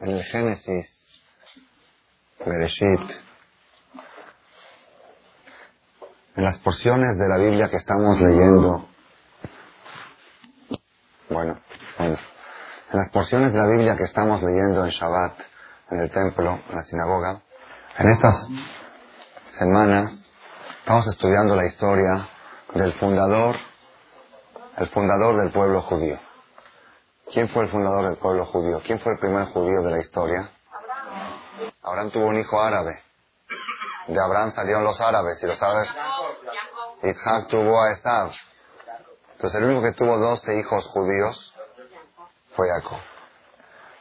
en el Génesis, Bereshit, en las porciones de la Biblia que estamos leyendo, bueno, bueno, en las porciones de la Biblia que estamos leyendo en Shabbat, en el templo, en la sinagoga, en estas semanas estamos estudiando la historia del fundador, el fundador del pueblo judío. ¿Quién fue el fundador del pueblo judío? ¿Quién fue el primer judío de la historia? Abraham tuvo un hijo árabe. De Abraham salieron los árabes y los árabes. Isaac tuvo a Esav. Entonces el único que tuvo doce hijos judíos fue Jacob.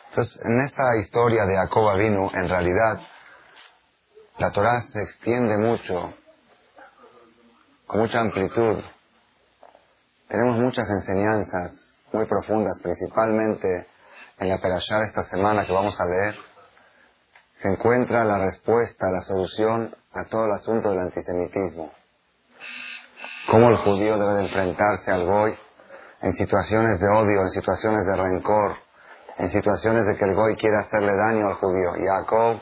Entonces en esta historia de Jacob Avinu, en realidad, la Torah se extiende mucho, con mucha amplitud. Tenemos muchas enseñanzas muy profundas, principalmente en la Perashá esta semana que vamos a leer, se encuentra la respuesta, la solución a todo el asunto del antisemitismo. Cómo el judío debe de enfrentarse al goy en situaciones de odio, en situaciones de rencor, en situaciones de que el goy quiere hacerle daño al judío. Jacob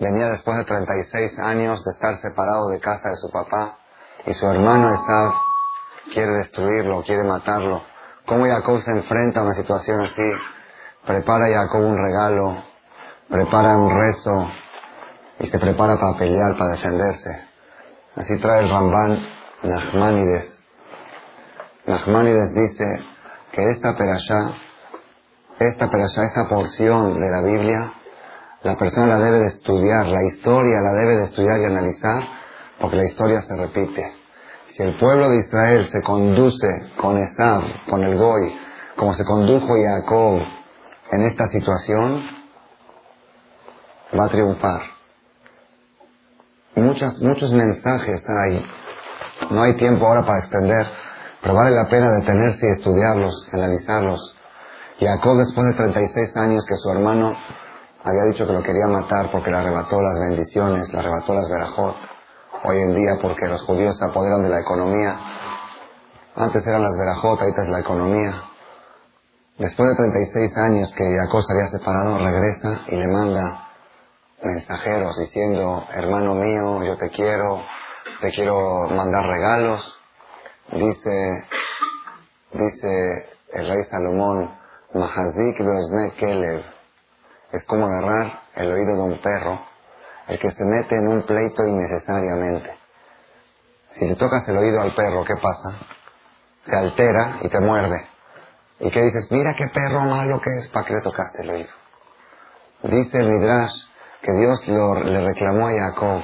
venía después de 36 años de estar separado de casa de su papá y su hermano Esav quiere destruirlo, quiere matarlo. ¿Cómo Jacob se enfrenta a una situación así? Prepara Jacob un regalo, prepara un rezo y se prepara para pelear, para defenderse. Así trae el Ramban Nachmanides. Nachmanides dice que esta perashá, esta perashá, esta porción de la Biblia, la persona la debe de estudiar, la historia la debe de estudiar y analizar, porque la historia se repite. Si el pueblo de Israel se conduce con Esab, con el Goy, como se condujo Jacob en esta situación, va a triunfar. Muchas, muchos mensajes hay. No hay tiempo ahora para extender, pero vale la pena detenerse y estudiarlos, analizarlos. Jacob, después de 36 años que su hermano había dicho que lo quería matar porque le arrebató las bendiciones, le arrebató las verajot, hoy en día porque los judíos se apoderan de la economía. Antes eran las verajotas, ahorita es la economía. Después de 36 años que Jacob se había separado, regresa y le manda mensajeros diciendo, hermano mío, yo te quiero, te quiero mandar regalos. Dice, dice el rey Salomón, Mahazik Kelev, es como agarrar el oído de un perro el que se mete en un pleito innecesariamente. Si le tocas el oído al perro, ¿qué pasa? Se altera y te muerde. ¿Y qué dices? Mira qué perro malo que es, ¿para qué le tocaste el oído? Dice el Midrash que Dios le reclamó a Jacob,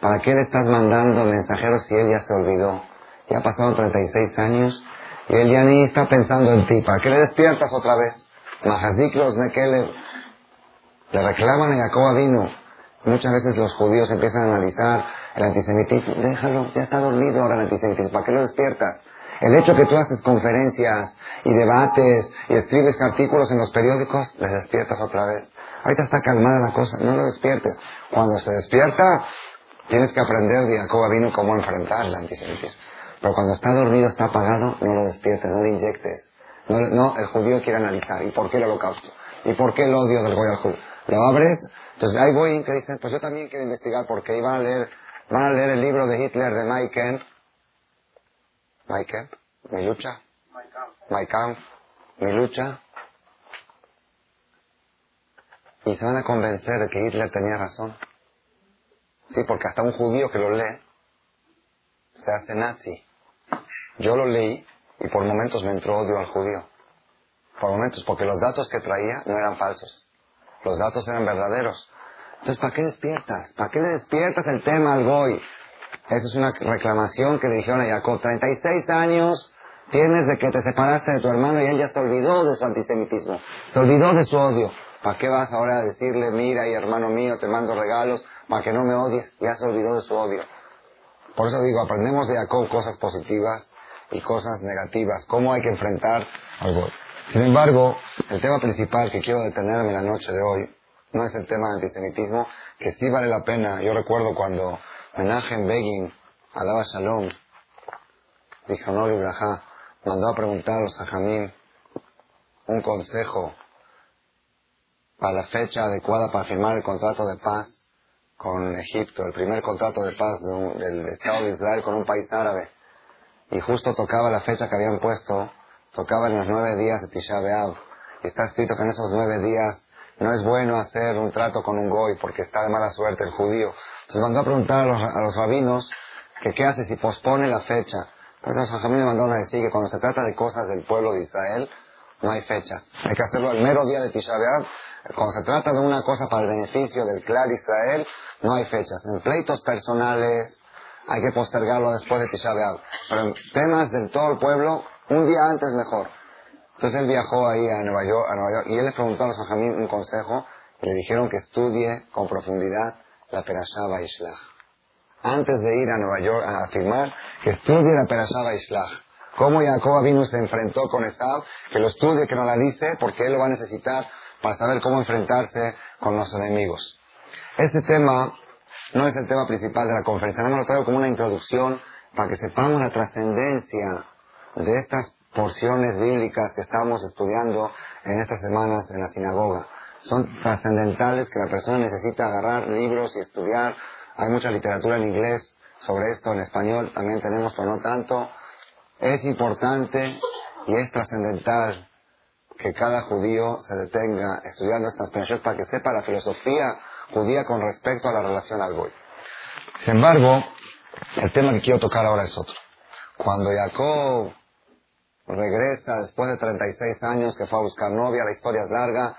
¿para qué le estás mandando mensajeros si él ya se olvidó? Ya pasaron 36 años y él ya ni está pensando en ti. ¿Para qué le despiertas otra vez? Mahaziklos Nekele. Le reclaman a Jacob vino. Muchas veces los judíos empiezan a analizar el antisemitismo. Déjalo, ya está dormido ahora el antisemitismo. ¿Para qué lo despiertas? El hecho que tú haces conferencias y debates y escribes artículos en los periódicos, le despiertas otra vez. Ahorita está calmada la cosa, no lo despiertes. Cuando se despierta, tienes que aprender de Jacob vino cómo enfrentar el antisemitismo. Pero cuando está dormido, está apagado, no lo despiertes, no lo inyectes. No, el judío quiere analizar. ¿Y por qué el holocausto? ¿Y por qué el odio del al judío? Lo abres entonces hay voy que dicen, pues yo también quiero investigar porque iban a leer, van a leer el libro de Hitler de Mike Kemp. Mike Kemp, mi lucha. Mike Kampf, mi lucha. Y se van a convencer de que Hitler tenía razón. Sí, porque hasta un judío que lo lee se hace nazi. Yo lo leí y por momentos me entró odio al judío. Por momentos, porque los datos que traía no eran falsos. Los datos eran verdaderos. Entonces, ¿para qué despiertas? ¿Para qué le despiertas el tema al Goy? Esa es una reclamación que dijeron a Jacob. 36 años tienes de que te separaste de tu hermano y él ya se olvidó de su antisemitismo. Se olvidó de su odio. ¿Para qué vas ahora a decirle, mira y hermano mío, te mando regalos para que no me odies? Ya se olvidó de su odio. Por eso digo, aprendemos de Jacob cosas positivas y cosas negativas. ¿Cómo hay que enfrentar al Goy? Sin embargo, el tema principal que quiero detenerme la noche de hoy no es el tema del antisemitismo, que sí vale la pena. Yo recuerdo cuando Menachem Begin, alaba Shalom, dijo no mandó a preguntar a los un consejo para la fecha adecuada para firmar el contrato de paz con Egipto, el primer contrato de paz del Estado de Israel con un país árabe. Y justo tocaba la fecha que habían puesto, tocaba en los nueve días de Tisha B'Av. Y está escrito que en esos nueve días no es bueno hacer un trato con un goy porque está de mala suerte el judío. Entonces mandó a preguntar a los, rabinos que qué hace si pospone la fecha. Entonces los me mandaron a decir que cuando se trata de cosas del pueblo de Israel, no hay fechas. Hay que hacerlo el mero día de Tisha B'Av. Cuando se trata de una cosa para el beneficio del clan Israel, no hay fechas. En pleitos personales hay que postergarlo después de Tisha B'Av. Pero en temas del todo el pueblo, un día antes mejor. Entonces él viajó ahí a Nueva York, a Nueva York y él le preguntó a los Jajamín un consejo y le dijeron que estudie con profundidad la Perashá Baishlach. Antes de ir a Nueva York a afirmar, que estudie la Perashá Baishlach. Cómo Jacob vino se enfrentó con Esab, que lo estudie, que no la dice, porque él lo va a necesitar para saber cómo enfrentarse con los enemigos. Este tema no es el tema principal de la conferencia, nada más lo traigo como una introducción para que sepamos la trascendencia de estas porciones bíblicas que estamos estudiando en estas semanas en la sinagoga. Son trascendentales que la persona necesita agarrar libros y estudiar. Hay mucha literatura en inglés sobre esto, en español también tenemos, pero no tanto. Es importante y es trascendental que cada judío se detenga estudiando estas pensiones para que sepa la filosofía judía con respecto a la relación al goy. Sin embargo, el tema que quiero tocar ahora es otro. Cuando Jacob regresa después de 36 años que fue a buscar novia, la historia es larga,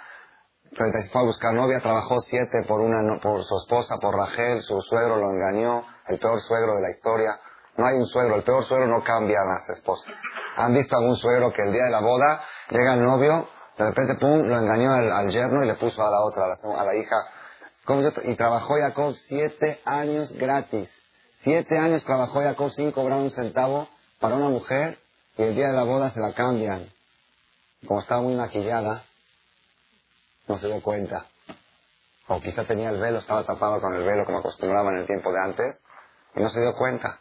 fue a buscar novia, trabajó siete por, una, por su esposa, por Rachel, su suegro lo engañó, el peor suegro de la historia. No hay un suegro, el peor suegro no cambia a las esposas. ¿Han visto algún suegro que el día de la boda llega el novio, de repente, pum, lo engañó al, yerno y le puso a la otra, a la, hija? y trabajó Jacob siete años gratis. Siete años trabajó Jacob sin cobrar un centavo para una mujer y el día de la boda se la cambian. Como estaba muy maquillada, no se dio cuenta. O quizá tenía el velo, estaba tapado con el velo como acostumbraba en el tiempo de antes, y no se dio cuenta.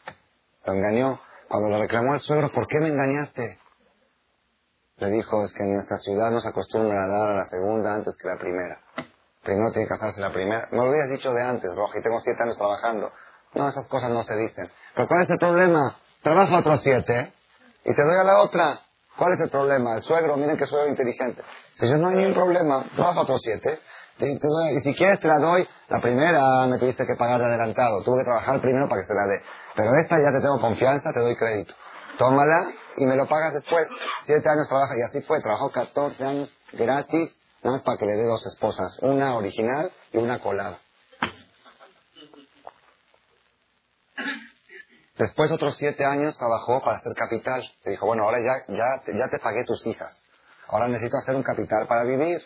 Lo engañó. Cuando le reclamó al suegro, ¿por qué me engañaste? Le dijo, es que en nuestra ciudad no se acostumbra a dar a la segunda antes que la primera. Primero tiene que casarse la primera. Me lo habías dicho de antes, Roja, y tengo siete años trabajando. No, esas cosas no se dicen. Pero ¿cuál es el problema? Trabaja otros siete y te doy a la otra. ¿Cuál es el problema? El suegro, miren que suegro inteligente. Si yo no hay ningún problema, trabaja otros siete. y si quieres te la doy, la primera me tuviste que pagar de adelantado. Tuve que trabajar primero para que se la dé. Pero esta ya te tengo confianza, te doy crédito. Tómala y me lo pagas después. Siete años trabaja y así fue. Trabajó 14 años gratis, nada más para que le dé dos esposas. Una original y una colada. Después otros siete años trabajó para hacer capital. Le dijo, bueno, ahora ya, ya, ya te pagué tus hijas. Ahora necesito hacer un capital para vivir.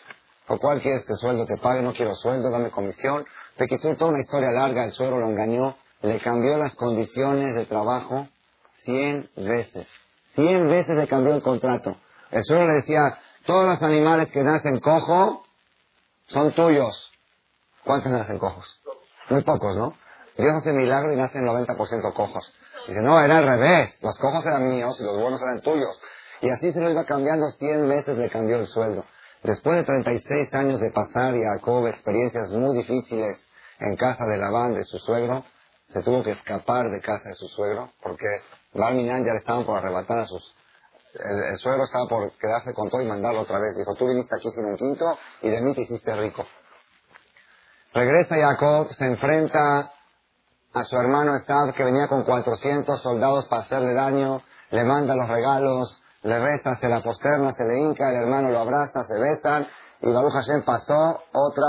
¿Por cuál quieres que sueldo te pague? No quiero sueldo, dame comisión. Que toda una historia larga, el suegro lo engañó, le cambió las condiciones de trabajo cien veces. Cien veces le cambió el contrato. El suegro le decía, todos los animales que nacen cojo son tuyos. ¿Cuántos nacen cojos? Muy pocos, ¿no? Dios hace milagro y nacen 90% cojos. Dice, no, era al revés. Los cojos eran míos y los buenos eran tuyos. Y así se lo iba cambiando, cien veces le cambió el sueldo. Después de 36 años de pasar Jacob experiencias muy difíciles en casa de Labán, de su suegro, se tuvo que escapar de casa de su suegro, porque Barminan ya le estaban por arrebatar a sus... El, suegro estaba por quedarse con todo y mandarlo otra vez. Dijo, tú viniste aquí sin un quinto y de mí te hiciste rico. Regresa Jacob, se enfrenta a su hermano Esab, que venía con 400 soldados para hacerle daño, le manda los regalos, le reza, se la posterna, se le hinca, el hermano lo abraza, se besan, y Baruch Hashem pasó otra,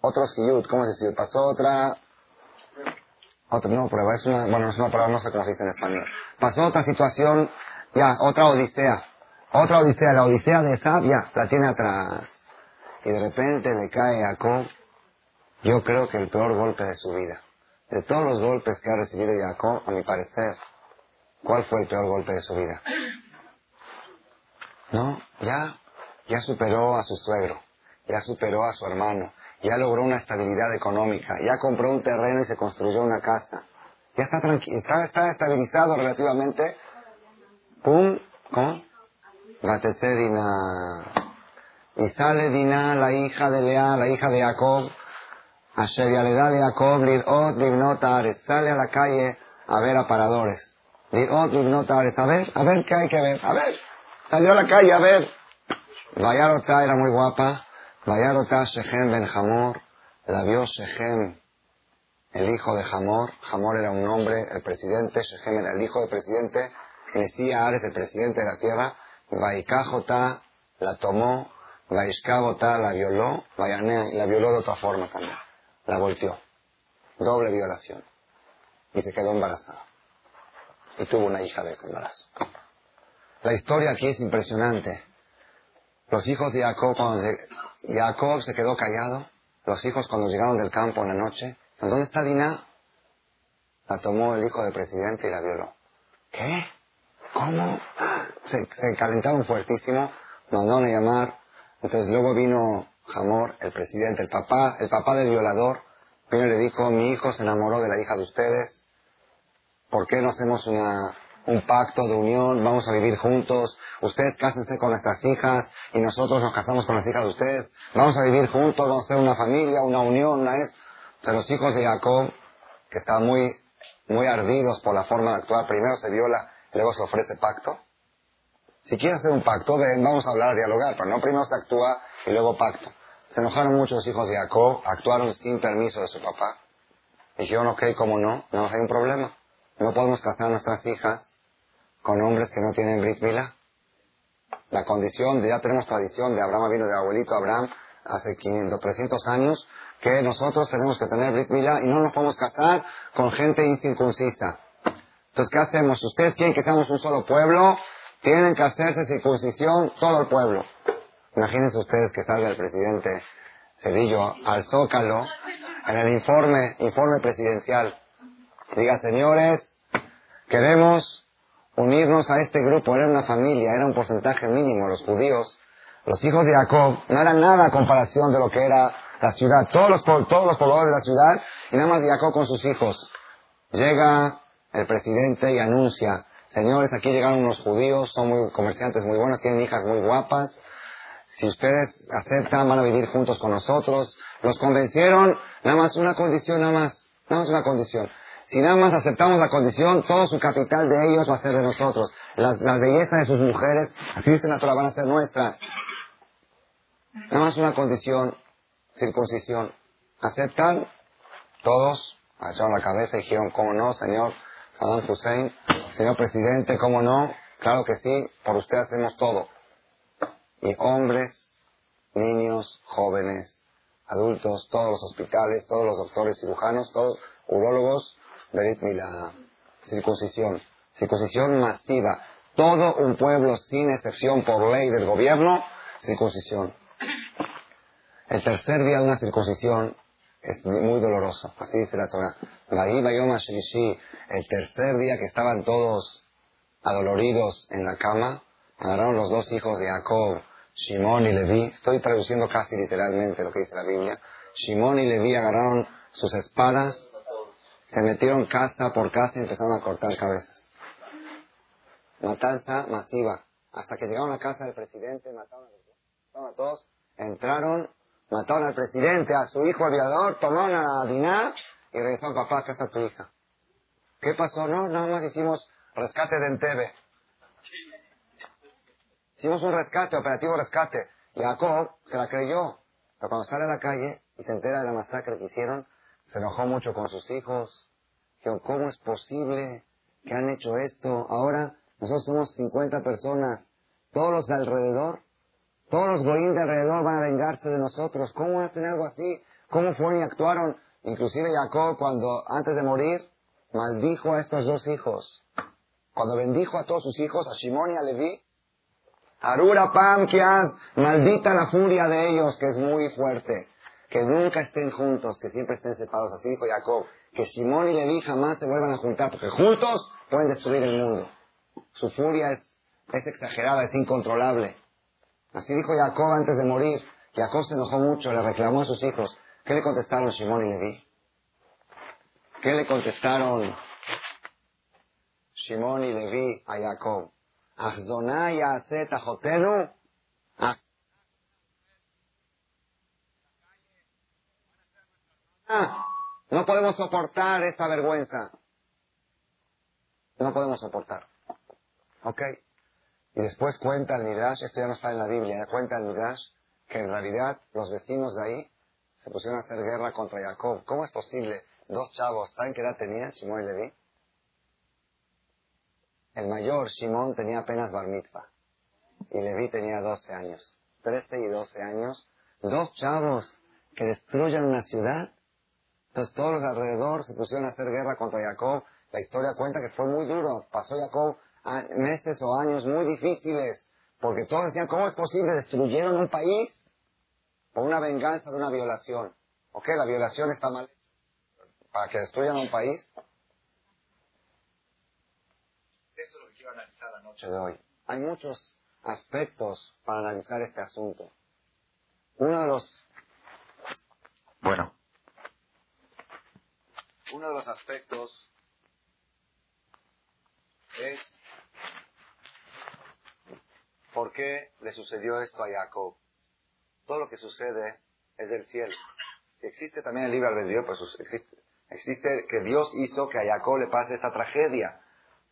otro siyut, ¿cómo se dice? Pasó otra otra, no, prueba, es una, bueno, es una palabra, no sé cómo se dice en español. Pasó otra situación, ya, otra odisea. Otra odisea, la odisea de Esab, ya, la tiene atrás. Y de repente le cae a yo creo que el peor golpe de su vida. De todos los golpes que ha recibido Jacob, a mi parecer, ¿cuál fue el peor golpe de su vida? No, ya, ya superó a su suegro, ya superó a su hermano, ya logró una estabilidad económica, ya compró un terreno y se construyó una casa, ya está tranquilo, está, estabilizado relativamente, ¡pum! ¿Cómo? Y sale Dinah, la hija de Lea, la hija de Jacob, Asher Yaledá de Jacob, Lirot Libnot. Sale a la calle a ver aparadores. Lirot Libnot. A ver, a ver qué hay que ver. A ver. Salió a la calle a ver. Vayarota era muy guapa. Vayarota Shechem Ben Hamor. La vio Shechem, el hijo de Hamor. Hamor era un hombre, el presidente. Shechem era el hijo del presidente. Mesías Ares, el presidente de la tierra. Vaikajota la tomó. Vaishkabota la violó. Vayanea la violó de otra forma también. La volteó. Doble violación. Y se quedó embarazada. Y tuvo una hija de ese embarazo. La historia aquí es impresionante. Los hijos de Jacob, cuando Jacob se quedó callado. Los hijos cuando llegaron del campo en la noche. ¿Dónde está Dinah? La tomó el hijo del presidente y la violó. ¿Qué? ¿Cómo? Se, se calentaron fuertísimo. Mandaron a llamar. Entonces luego vino Hamor, el presidente, el papá, el papá del violador. Y le dijo, mi hijo se enamoró de la hija de ustedes. ¿Por qué no hacemos una, un pacto de unión? Vamos a vivir juntos. Ustedes cásense con nuestras hijas y nosotros nos casamos con las hijas de ustedes. Vamos a vivir juntos, vamos a hacer una familia, una unión, una es. O sea, los hijos de Jacob, que estaban muy, muy ardidos por la forma de actuar, primero se viola, luego se ofrece pacto. Si quieren hacer un pacto, ven, vamos a hablar, a dialogar, pero no primero se actúa y luego pacto. Se enojaron mucho los hijos de Jacob, actuaron sin permiso de su papá. Dijeron, ok, ¿cómo no? No hay un problema. No podemos casar nuestras hijas con hombres que no tienen Brit Milá. La condición, de- ya tenemos tradición de Abraham vino de abuelito Abraham hace 500, 300 años, que nosotros tenemos que tener Brit Milá y no nos podemos casar con gente incircuncisa. Entonces, ¿qué hacemos? Ustedes quieren que seamos un solo pueblo, tienen que hacerse circuncisión todo el pueblo. Imagínense ustedes que salga el presidente Cedillo al Zócalo en el informe, informe presidencial. Diga, señores, queremos unirnos a este grupo. Era una familia, era un porcentaje mínimo. Los judíos, los hijos de Jacob, no eran nada a comparación de lo que era la ciudad. Todos los, todos los pobladores de la ciudad, y nada más Jacob con sus hijos. Llega el presidente y anuncia, señores, aquí llegaron unos judíos, son muy comerciantes muy buenos, tienen hijas muy guapas. Si ustedes aceptan, van a vivir juntos con nosotros. Los convencieron, nada más una condición, nada más, nada más una condición. Si nada más aceptamos la condición, todo su capital de ellos va a ser de nosotros. Las, las bellezas de sus mujeres, así dice la van a ser nuestras. Nada más una condición, circuncisión. ¿Aceptan? Todos agacharon la cabeza y dijeron, ¿cómo no, señor Saddam Hussein? Señor presidente, ¿cómo no? Claro que sí, por usted hacemos todo. Y hombres, niños, jóvenes, adultos, todos los hospitales, todos los doctores cirujanos, todos urólogos, Berit Milá, circuncisión, circuncisión masiva. Todo un pueblo, sin excepción por ley del gobierno, circuncisión. El tercer día de una circuncisión es muy doloroso, así dice la Torah. El tercer día que estaban todos adoloridos en la cama, agarraron los dos hijos de Jacob, Shimón y Leví, estoy traduciendo casi literalmente lo que dice la Biblia, Shimón y Leví agarraron sus espadas, se metieron casa por casa y empezaron a cortar cabezas. Matanza masiva. Hasta que llegaron a casa del presidente, mataron a, a todos, entraron, mataron al presidente, a su hijo aviador, tomaron a Diná y regresaron, papá, acá está tu hija. ¿Qué pasó? No, nada más hicimos rescate de Entebbe. Hicimos un rescate, operativo rescate. Jacob se la creyó. Pero cuando sale a la calle y se entera de la masacre que hicieron, se enojó mucho con sus hijos. Dijeron, ¿cómo es posible que han hecho esto? Ahora nosotros somos 50 personas. Todos los de alrededor, todos los goín de alrededor van a vengarse de nosotros. ¿Cómo hacen algo así? ¿Cómo fueron y actuaron? Inclusive Jacob, cuando antes de morir, maldijo a estos dos hijos. Cuando bendijo a todos sus hijos, a Shimon y a Leví, Arura Pam maldita la furia de ellos, que es muy fuerte. Que nunca estén juntos, que siempre estén separados. Así dijo Jacob. Que Shimon y Leví jamás se vuelvan a juntar, porque juntos pueden destruir el mundo. Su furia es, exagerada, es incontrolable. Así dijo Jacob antes de morir. Jacob se enojó mucho, le reclamó a sus hijos. ¿Qué le contestaron Shimon y Leví? ¿Qué le contestaron Shimon y Leví a Jacob? Ah. Ah, no podemos soportar esta vergüenza. No podemos soportar. ¿Ok? Y después cuenta el Midrash, esto ya no está en la Biblia, cuenta el Midrash que en realidad los vecinos de ahí se pusieron a hacer guerra contra Jacob. ¿Cómo es posible? Dos chavos, ¿saben qué edad tenían, Shimon y Levi? El mayor, Shimon, tenía apenas bar mitzvah. Y Levi tenía 12 años. 13 y 12 años. Dos chavos que destruyen una ciudad. Entonces todos los alrededor se pusieron a hacer guerra contra Jacob. La historia cuenta que fue muy duro. Pasó Jacob meses o años muy difíciles. Porque todos decían, ¿cómo es posible? Destruyeron un país por una venganza de una violación. ¿Ok? La violación está mal. Para que destruyan un país. Eso es lo que quiero analizar la noche de hoy. Hay muchos aspectos para analizar este asunto. Uno de los... Bueno. Uno de los aspectos es por qué le sucedió esto a Jacob. Todo lo que sucede es del cielo. Si existe también el libre albedrío, pues existe, existe que Dios hizo que a Jacob le pase esta tragedia.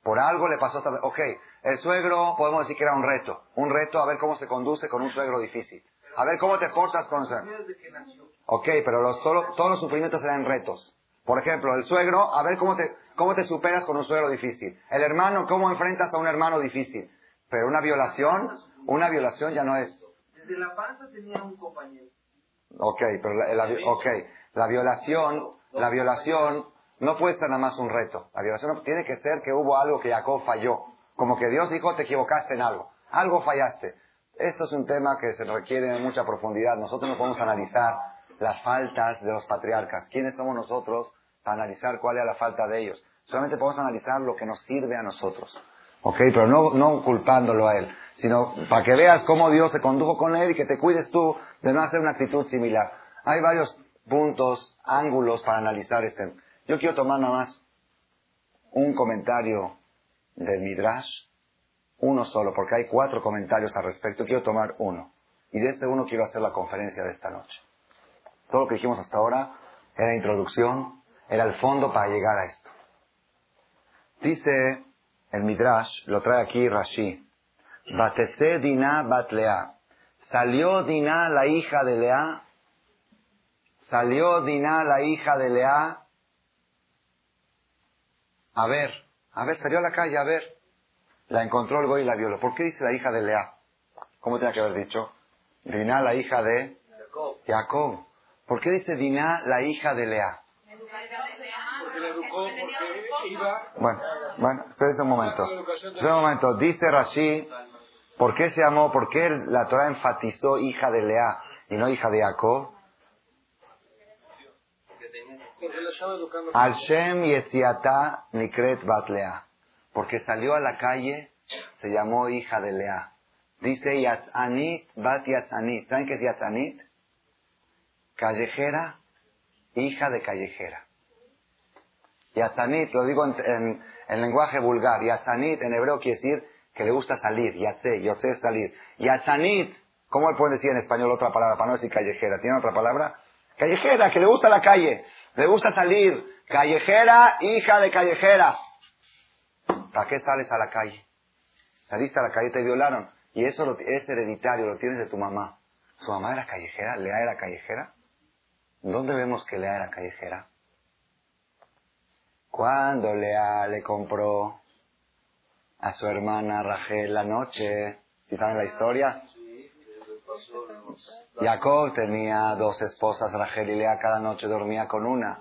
Por algo le pasó esta... Ok, el suegro podemos decir que era un reto. Un reto a ver cómo se conduce con un suegro difícil. A ver cómo te portas con... Ok, pero los, todos los sufrimientos eran retos. Por ejemplo, el suegro, a ver cómo te, cómo te superas con un suegro difícil. El hermano, cómo enfrentas a un hermano difícil. Pero una violación, una violación ya no es... Desde la panza tenía un compañero. Ok, pero la, okay. la violación, la violación no puede ser nada más un reto. La violación tiene que ser que hubo algo que Jacob falló. Como que Dios dijo, te equivocaste en algo. Algo fallaste. Esto es un tema que se requiere de mucha profundidad. Nosotros no podemos analizar las faltas de los patriarcas. ¿Quiénes somos nosotros para analizar cuál es la falta de ellos? Solamente podemos analizar lo que nos sirve a nosotros. ¿Ok? Pero no, no culpándolo a él, sino para que veas cómo Dios se condujo con él y que te cuides tú de no hacer una actitud similar. Hay varios puntos, ángulos para analizar este. Yo quiero tomar nada más un comentario del Midrash, uno solo, porque hay cuatro comentarios al respecto. Quiero tomar uno. Y de este uno quiero hacer la conferencia de esta noche. Todo lo que dijimos hasta ahora era introducción, era el fondo para llegar a esto. Dice el Midrash, lo trae aquí Rashi, Batese Dina Batlea. Salió Dina, la hija de Lea, salió Dina, la hija de Lea, a ver, a ver, salió a la calle, a ver. La encontró el goy y la violó. ¿Por qué dice la hija de Lea? ¿Cómo tenía que haber dicho? Dina, la hija de Jacob. ¿Por qué dice Dina, la hija de Lea? Bueno, bueno, espérense un momento. Espérense un momento. Dice Rashi, ¿por qué se llamó, por qué la Torah enfatizó hija de Lea y no hija de Jacob? Al Shem Yetziata Nikret Bat Lea. Porque salió a la calle, se llamó hija de Lea. Dice Yatzanit Bat Yatzanit. ¿Saben qué es Yatzanit? Callejera, hija de callejera. Yatzanit, lo digo en, lenguaje vulgar. Yatzanit en hebreo quiere decir que le gusta salir. Yatze, sé salir. Yatzanit, ¿cómo pueden decir en español otra palabra para no decir callejera? ¿Tiene otra palabra? Callejera, que le gusta la calle. Le gusta salir. Callejera, hija de callejera. ¿Para qué sales a la calle? Saliste a la calle, te violaron. Y eso es hereditario, lo tienes de tu mamá. ¿Su mamá era callejera? ¿Lea era callejera? ¿Dónde vemos que Lea era callejera? Cuando Lea le compró a su hermana Rachel la noche, ¿sí saben la historia? Jacob tenía dos esposas, Rachel y Lea, cada noche dormía con una.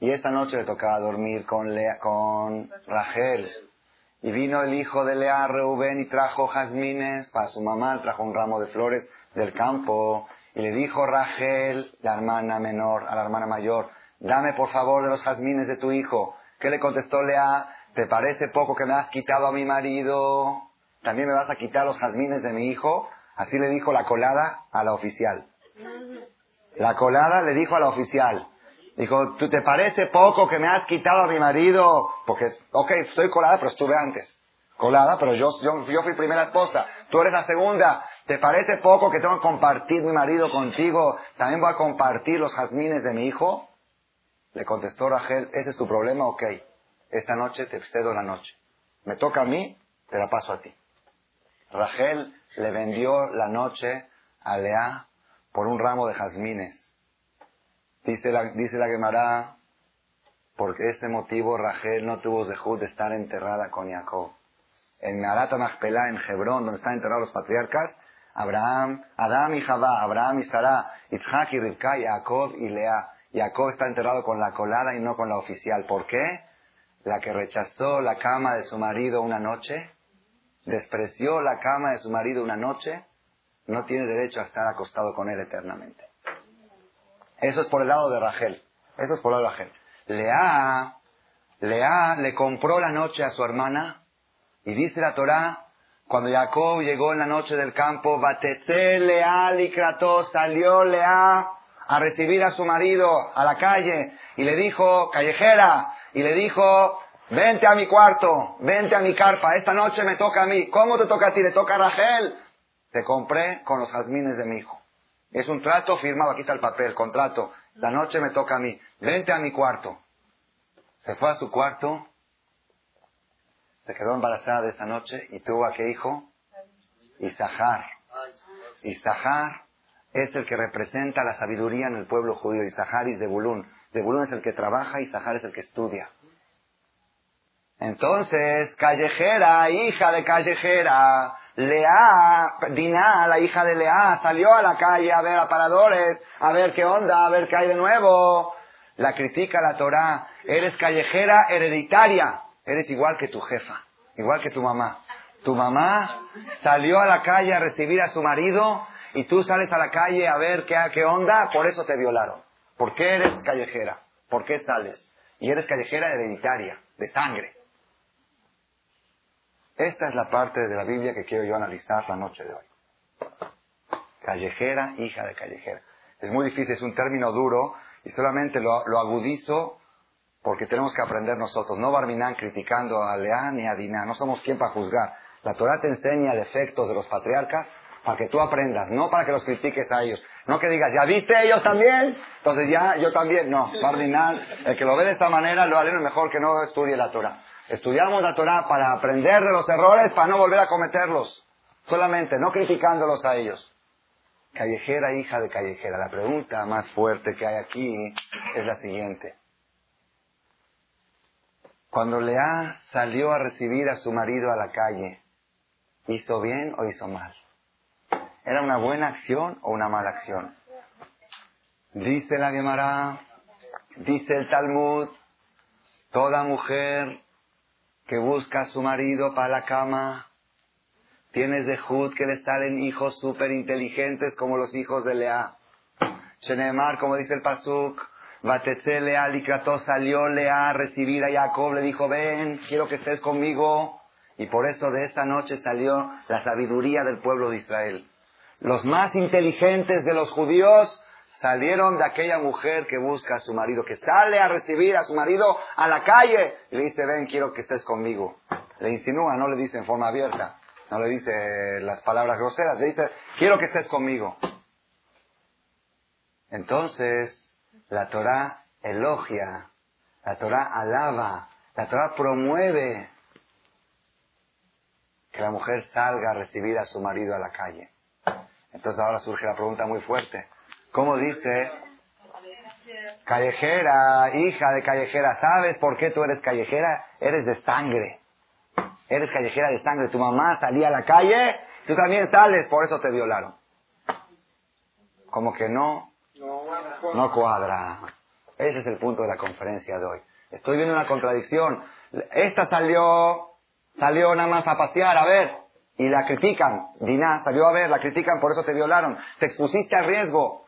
Y esta noche le tocaba dormir con, Lea, con Rachel. Y vino el hijo de Lea, Reuben, y trajo jazmines para su mamá, trajo un ramo de flores del campo. Y le dijo Rachel, la hermana menor, a la hermana mayor, dame por favor de los jazmines de tu hijo. ¿Qué le contestó Lea? ¿Te parece poco que me has quitado a mi marido? ¿También me vas a quitar los jazmines de mi hijo? Así le dijo la colada a la oficial. La colada le dijo a la oficial. Dijo, ¿tú te parece poco que me has quitado a mi marido? Porque, ok, estoy colada, pero estuve antes. Colada, pero yo, yo, yo fui primera esposa. Tú eres la segunda. ¿te parece poco que tengo que compartir mi marido contigo? ¿También voy a compartir los jazmines de mi hijo? Le contestó Rachel, ¿ese es tu problema? Ok, esta noche te cedo la noche. Me toca a mí, te la paso a ti. Rachel le vendió la noche a Lea por un ramo de jazmines. Dice la, dice la Gemara, porque este motivo Rachel no tuvo dejud de estar enterrada con Jacob. En Marata Machpelah, en Hebrón, donde están enterrados los patriarcas, Abraham, Adam y Javá, Abraham y Sarah, Isaac y Rivka, Jacob y Lea. Jacob está enterrado con la colada y no con la oficial. ¿Por qué? La que rechazó la cama de su marido una noche, despreció la cama de su marido una noche, no tiene derecho a estar acostado con él eternamente. Eso es por el lado de Rachel. Eso es por el lado de Rachel. Lea, Lea le compró la noche a su hermana y dice la Torá, cuando Jacob llegó en la noche del campo, Batetse Lea Licrató, salió Lea a recibir a su marido a la calle y le dijo, callejera, y le dijo, vente a mi cuarto, vente a mi carpa, esta noche me toca a mí. ¿Cómo te toca a ti? Le toca a Rachel. Te compré con los jazmines de mi hijo. Es un trato firmado, aquí está el papel, contrato. La noche me toca a mí. Vente a mi cuarto. Se fue a su cuarto, se quedó embarazada de esa noche y tuvo a qué hijo? Isahar. Isahar es el que representa la sabiduría en el pueblo judío. Isahar y Zebulun. Zebulun es el que trabaja Isahar es el que estudia. Entonces, callejera, hija de callejera, Lea, Dina, la hija de Lea, salió a la calle a ver aparadores, a ver qué onda, a ver qué hay de nuevo. La critica la Torah. Eres callejera hereditaria. Eres igual que tu jefa, igual que tu mamá. Tu mamá salió a la calle a recibir a su marido y tú sales a la calle a ver qué, qué onda, por eso te violaron. ¿Por qué eres callejera? ¿Por qué sales? Y eres callejera hereditaria, de sangre. Esta es la parte de la Biblia que quiero yo analizar la noche de hoy. Callejera, hija de callejera. Es muy difícil, es un término duro y solamente lo, agudizo porque tenemos que aprender nosotros. No Barminan criticando a Leán ni a Dinah. No somos quien para juzgar. La Torah te enseña defectos de los patriarcas para que tú aprendas, no para que los critiques a ellos. No que digas, ¿ya viste ellos también? Entonces ya yo también. No, Barminan, el que lo ve de esta manera lo haré mejor que no estudie la Torah. Estudiamos la Torah para aprender de los errores, para no volver a cometerlos. Solamente, no criticándolos a ellos. Callejera, hija de callejera. La pregunta más fuerte que hay aquí es la siguiente. Cuando Lea salió a recibir a su marido a la calle, ¿hizo bien o hizo mal? ¿Era una buena acción o una mala acción? Dice la Gemara, dice el Talmud, toda mujer que busca a su marido para la cama. Tienes de Jud que le salen hijos súper inteligentes como los hijos de Lea. Shenemar, como dice el Pasuk, Batetse Lea salió Lea a recibir a Jacob, le dijo, ven, quiero que estés conmigo. Y por eso de esa noche salió la sabiduría del pueblo de Israel. Los más inteligentes de los judíos salieron de aquella mujer que busca a su marido, que sale a recibir a su marido a la calle y le dice, ven, quiero que estés conmigo. Le insinúa, no le dice en forma abierta, no le dice las palabras groseras, le dice, quiero que estés conmigo. Entonces, la Torah elogia, la Torah alaba, la Torah promueve que la mujer salga a recibir a su marido a la calle. Entonces ahora surge la pregunta muy fuerte. ¿Cómo dice? Callejera, hija de callejera, ¿sabes por qué tú eres callejera? Eres de sangre. Eres callejera de sangre. Tu mamá salía a la calle, tú también sales, por eso te violaron. Como que no, no cuadra. Ese es el punto de la conferencia de hoy. Estoy viendo una contradicción. Esta salió, salió nada más a pasear, a ver, y la critican. Diná salió a ver, la critican, por eso te violaron. Te expusiste a riesgo.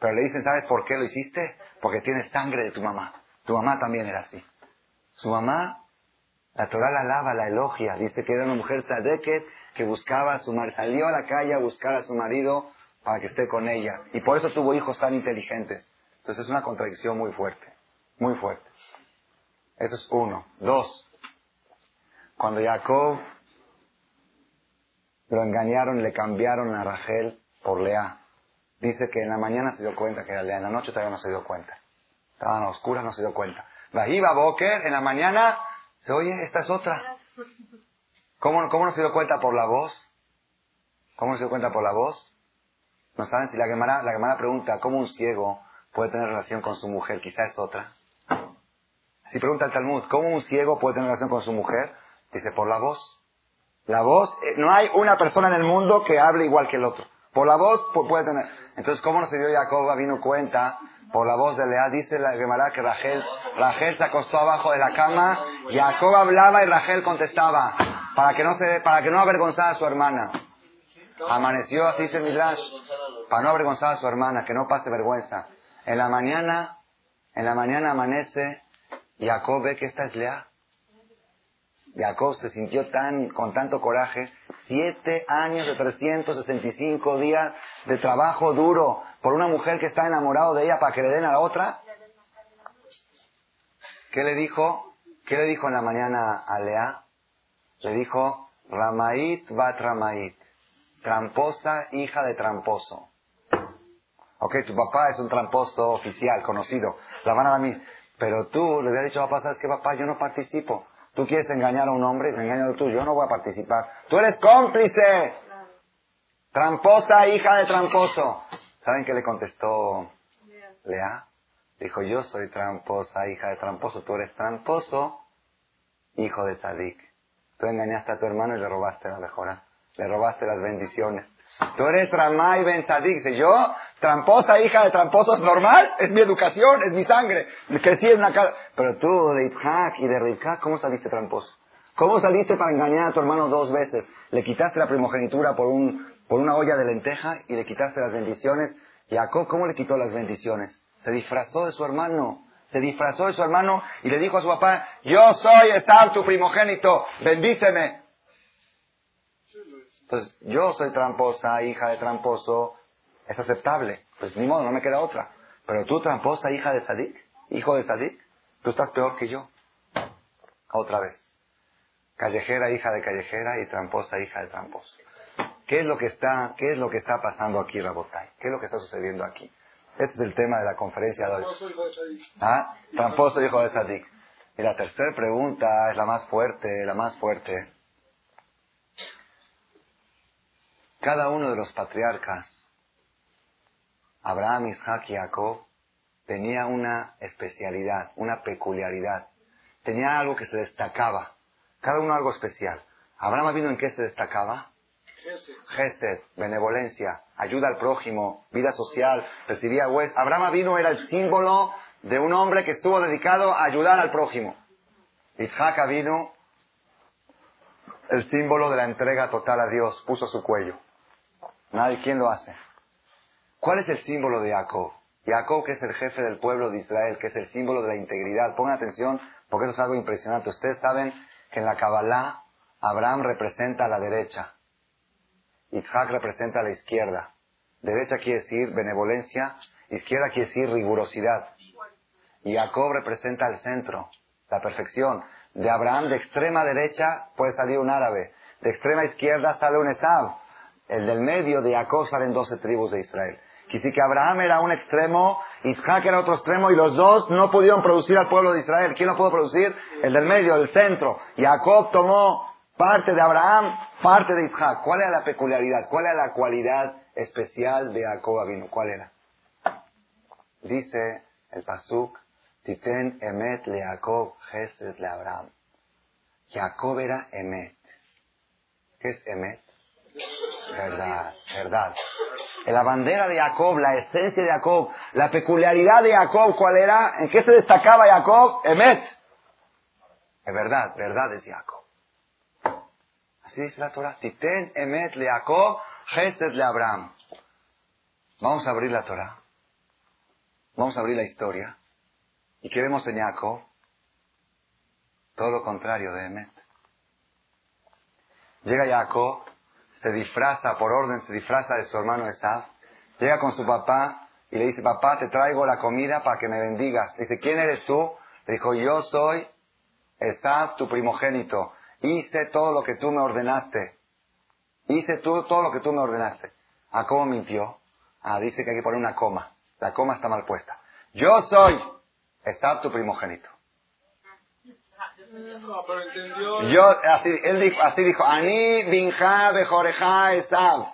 Pero le dicen, ¿sabes por qué lo hiciste? Porque tienes sangre de tu mamá. Tu mamá también era así. Su mamá, la Torah la alaba, la elogia. Dice que era una mujer tzadeket que buscaba a su marido. Salió a la calle a buscar a su marido para que esté con ella. Y por eso tuvo hijos tan inteligentes. Entonces es una contradicción muy fuerte. Muy fuerte. Eso es uno. Dos. Cuando Jacob lo engañaron le cambiaron a Rachel por Lea. Dice que en la mañana se dio cuenta que en la noche todavía no se dio cuenta. Estaban oscuras, no se dio cuenta. Vahiba Boker, en la mañana, se oye, esta es otra. ¿Cómo, ¿Cómo no se dio cuenta por la voz? ¿Cómo no se dio cuenta por la voz? No saben si la Gemara, la pregunta, ¿cómo un ciego puede tener relación con su mujer? Quizá es otra. Si pregunta el Talmud, ¿cómo un ciego puede tener relación con su mujer? Dice, por la voz. La voz, eh, no hay una persona en el mundo que hable igual que el otro. Por la voz puede tener. Entonces, ¿cómo no se dio Jacob vino cuenta? Por la voz de Lea, dice la Gemara que Rachel, Rachel se acostó abajo de la cama, Jacob hablaba y Rachel contestaba, para que no se, para que no avergonzara a su hermana. Amaneció, así dice Midrash, para no avergonzar a su hermana, que no pase vergüenza. En la mañana, en la mañana amanece, Jacob ve que esta es Lea. Jacob se sintió tan, con tanto coraje, siete años de 365 días de trabajo duro por una mujer que está enamorado de ella para que le den a la otra. ¿Qué le dijo? ¿Qué le dijo en la mañana a Lea? Le dijo, Ramait bat Ramait, tramposa hija de tramposo. Ok, tu papá es un tramposo oficial, conocido, la van a mí. Pero tú le habías dicho, papá, ¿sabes qué, papá? Yo no participo. Tú quieres engañar a un hombre, engañalo tú, yo no voy a participar. Tú eres cómplice. Tramposa, hija de tramposo. ¿Saben qué le contestó Lea? Dijo, yo soy tramposa, hija de tramposo. Tú eres tramposo, hijo de Tadik. Tú engañaste a tu hermano y le robaste la mejora. Le robaste las bendiciones. Tú eres Ramay Ben Tadik. Dice, yo, tramposa, hija de tramposos, normal, es mi educación, es mi sangre. Crecí en una casa. Pero tú, de Itzhak y de Rivka, ¿cómo saliste tramposo? ¿Cómo saliste para engañar a tu hermano dos veces? Le quitaste la primogenitura por, un, por una olla de lenteja y le quitaste las bendiciones. Jacob, ¿cómo le quitó las bendiciones? Se disfrazó de su hermano. Se disfrazó de su hermano y le dijo a su papá, yo soy Estar, tu primogénito, bendíceme. Entonces, yo soy tramposa, hija de tramposo, es aceptable. Pues ni modo, no me queda otra. Pero tú, tramposa, hija de Sadik, hijo de Sadik, tú estás peor que yo. Otra vez. Callejera, hija de callejera y tramposa, hija de tramposo. ¿Qué es lo que está, qué es lo que está pasando aquí, Rabotay? ¿Qué es lo que está sucediendo aquí? Este es el tema de la conferencia de hoy. ¿Ah? Tramposo, hijo de Sadik. Y la tercera pregunta es la más fuerte, la más fuerte. Cada uno de los patriarcas, Abraham, Isaac y Jacob, tenía una especialidad, una peculiaridad. Tenía algo que se destacaba. Cada uno algo especial. Abraham vino en qué se destacaba? Gesed, benevolencia, ayuda al prójimo, vida social, recibía hues. Abraham vino era el símbolo de un hombre que estuvo dedicado a ayudar al prójimo. Isaac vino el símbolo de la entrega total a Dios, puso su cuello. Nadie, ¿quién lo hace? ¿Cuál es el símbolo de Jacob? Jacob, que es el jefe del pueblo de Israel, que es el símbolo de la integridad. Pongan atención, porque eso es algo impresionante. Ustedes saben que en la Kabbalah, Abraham representa a la derecha. Isaac representa a la izquierda. Derecha quiere decir benevolencia, izquierda quiere decir rigurosidad. Y Jacob representa el centro, la perfección. De Abraham, de extrema derecha, puede salir un árabe. De extrema izquierda sale un Esab. El del medio de Jacob salen doce tribus de Israel. Quisi que Abraham era un extremo, Isaac era otro extremo, y los dos no pudieron producir al pueblo de Israel. ¿Quién lo pudo producir? El del medio, el centro. Jacob tomó parte de Abraham, parte de Isaac. ¿Cuál era la peculiaridad? ¿Cuál era la cualidad especial de Jacob Avino? ¿Cuál era? Dice el Pasuk, Titen Emet le Jacob, Gesed le Abraham. Jacob era Emet. ¿Qué es Emet? Verdad, verdad. La bandera de Jacob, la esencia de Jacob, la peculiaridad de Jacob, ¿cuál era? ¿En qué se destacaba Jacob? Emet. Es verdad, verdad es Jacob. Así dice la Torah. Titen emet le Jacob, Gesed le Abraham. Vamos a abrir la Torah. Vamos a abrir la historia. ¿Y qué vemos en Jacob? Todo lo contrario de Emet. Llega Jacob, se disfraza, por orden, se disfraza de su hermano Esaf. Llega con su papá y le dice, papá, te traigo la comida para que me bendigas. dice, ¿quién eres tú? Le dijo, yo soy Esaf, tu primogénito. Hice todo lo que tú me ordenaste. Hice todo lo que tú me ordenaste. ¿A cómo mintió? Ah, dice que hay que poner una coma. La coma está mal puesta. Yo soy Esab tu primogénito. Yo, así, él dijo, así dijo, Ani binja bejoreja Esab.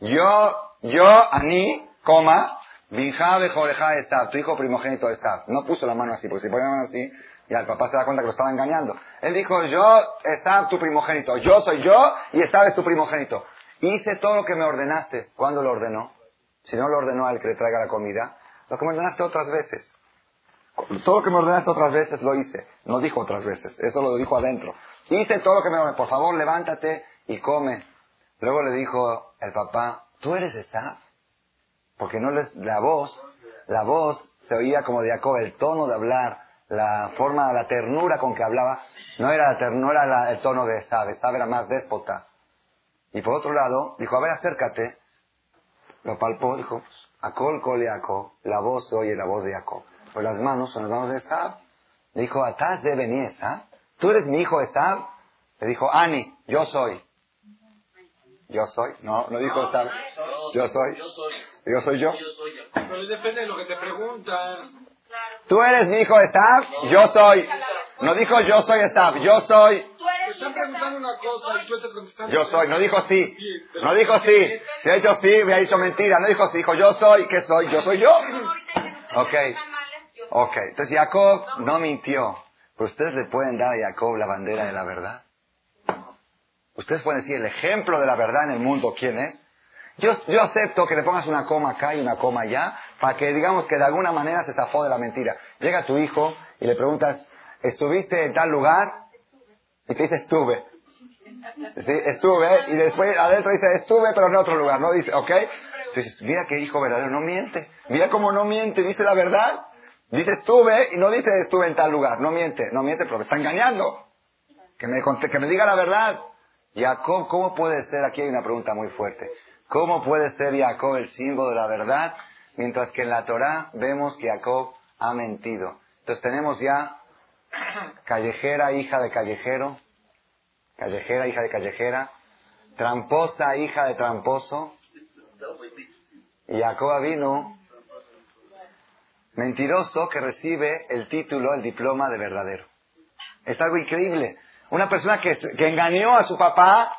Yo, yo, Ani, coma, binja bejoreja Esab, tu hijo primogénito Esab. No puso la mano así, porque si ponía la mano así, ya el papá se da cuenta que lo estaba engañando. Él dijo, yo, Esab tu primogénito. Yo soy yo y Esab es tu primogénito. Hice todo lo que me ordenaste. ¿Cuándo lo ordenó? Si no lo ordenó al que le traiga la comida, lo que me ordenaste otras veces. Todo lo que me ordenaste otras veces lo hice. No dijo otras veces, eso lo dijo adentro. Hice todo lo que me ordenaste. Por favor, levántate y come. Luego le dijo el papá, ¿tú eres Esab? Porque no les, la voz, la voz se oía como de Jacob, el tono de hablar, la forma, la ternura con que hablaba, no era, la ter- no era la- el tono de Esab, Esab era más déspota. Y por otro lado, dijo, a ver, acércate. Lo palpó, dijo, Acol, col, Jacob. La voz se oye la voz de Jacob. Pero las manos son las manos de Esab. Le dijo, Atás de venir Esab. ¿Tú eres mi hijo Esab? Le dijo, Ani, yo soy. Yo soy. No, no dijo Esab. Yo soy. Yo soy. Yo soy yo. Yo soy yo. Pero depende de lo que te preguntan. ¿Tú eres mi hijo Esab? Yo soy. No dijo yo soy Esab. Yo soy. Tú Te eres están mi preguntando una cosa y tú estás contestando. Yo soy. No dijo sí. No dijo sí. Si ha dicho sí, me ha dicho mentira. No dijo sí. Dijo yo soy. ¿Qué soy? Yo soy yo. Ok. Ok, entonces Jacob no mintió. Pero ustedes le pueden dar a Jacob la bandera de la verdad. Ustedes pueden decir el ejemplo de la verdad en el mundo, ¿quién es? Yo, yo acepto que le pongas una coma acá y una coma allá, para que digamos que de alguna manera se zafó de la mentira. Llega tu hijo y le preguntas, ¿estuviste en tal lugar? Y te dice, estuve. Sí, estuve, y después adentro dice, estuve, pero en otro lugar, ¿no? Dice, ¿ok? Entonces, mira qué hijo verdadero, no miente. Mira cómo no miente, dice la verdad. Dice estuve y no dice estuve en tal lugar. No miente, no miente, pero me está engañando. Que me, que me diga la verdad. Jacob, ¿cómo puede ser? Aquí hay una pregunta muy fuerte. ¿Cómo puede ser Jacob el símbolo de la verdad? Mientras que en la Torah vemos que Jacob ha mentido. Entonces tenemos ya callejera, hija de callejero. Callejera, hija de callejera. Tramposa, hija de tramposo. Y Jacob vino mentiroso que recibe el título, el diploma de verdadero. Es algo increíble. Una persona que, engañó a su papá,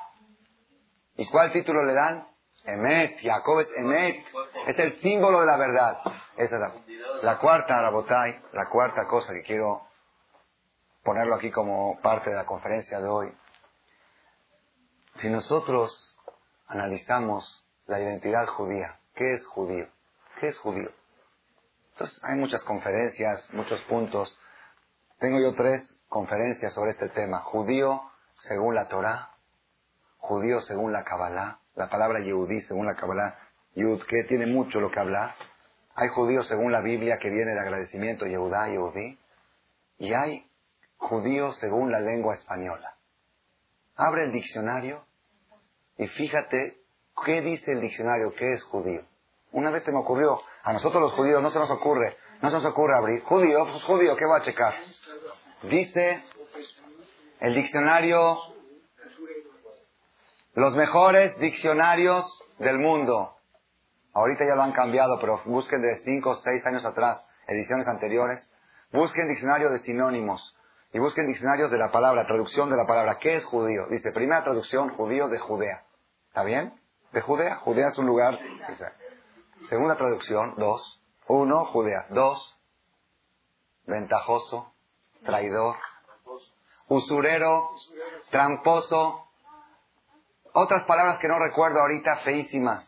¿y cuál título le dan? Emet, Jacob es Emet, es el símbolo de la verdad. Esa es la, la cuarta, Rabotai, la cuarta cosa que quiero ponerlo aquí como parte de la conferencia de hoy. Si nosotros analizamos la identidad judía, ¿qué es judío? ¿Qué es judío? Entonces, hay muchas conferencias, muchos puntos. Tengo yo tres conferencias sobre este tema. Judío según la Torah, judío según la Kabbalah, la palabra Yehudí según la Kabbalah, Yud, que tiene mucho lo que hablar. Hay judíos según la Biblia que viene de agradecimiento, Yehudá, Yehudí. Y hay judíos según la lengua española. Abre el diccionario y fíjate qué dice el diccionario, qué es judío. Una vez se me ocurrió, a nosotros los judíos no se nos ocurre, no se nos ocurre abrir. Judío, pues judío, ¿qué va a checar? Dice el diccionario, los mejores diccionarios del mundo. Ahorita ya lo han cambiado, pero busquen de 5 o 6 años atrás, ediciones anteriores. Busquen diccionario de sinónimos y busquen diccionarios de la palabra, traducción de la palabra. ¿Qué es judío? Dice, primera traducción, judío de Judea. ¿Está bien? De Judea. Judea es un lugar. Segunda traducción, dos. Uno, Judea. Dos, ventajoso, traidor, usurero, tramposo. Otras palabras que no recuerdo ahorita, feísimas.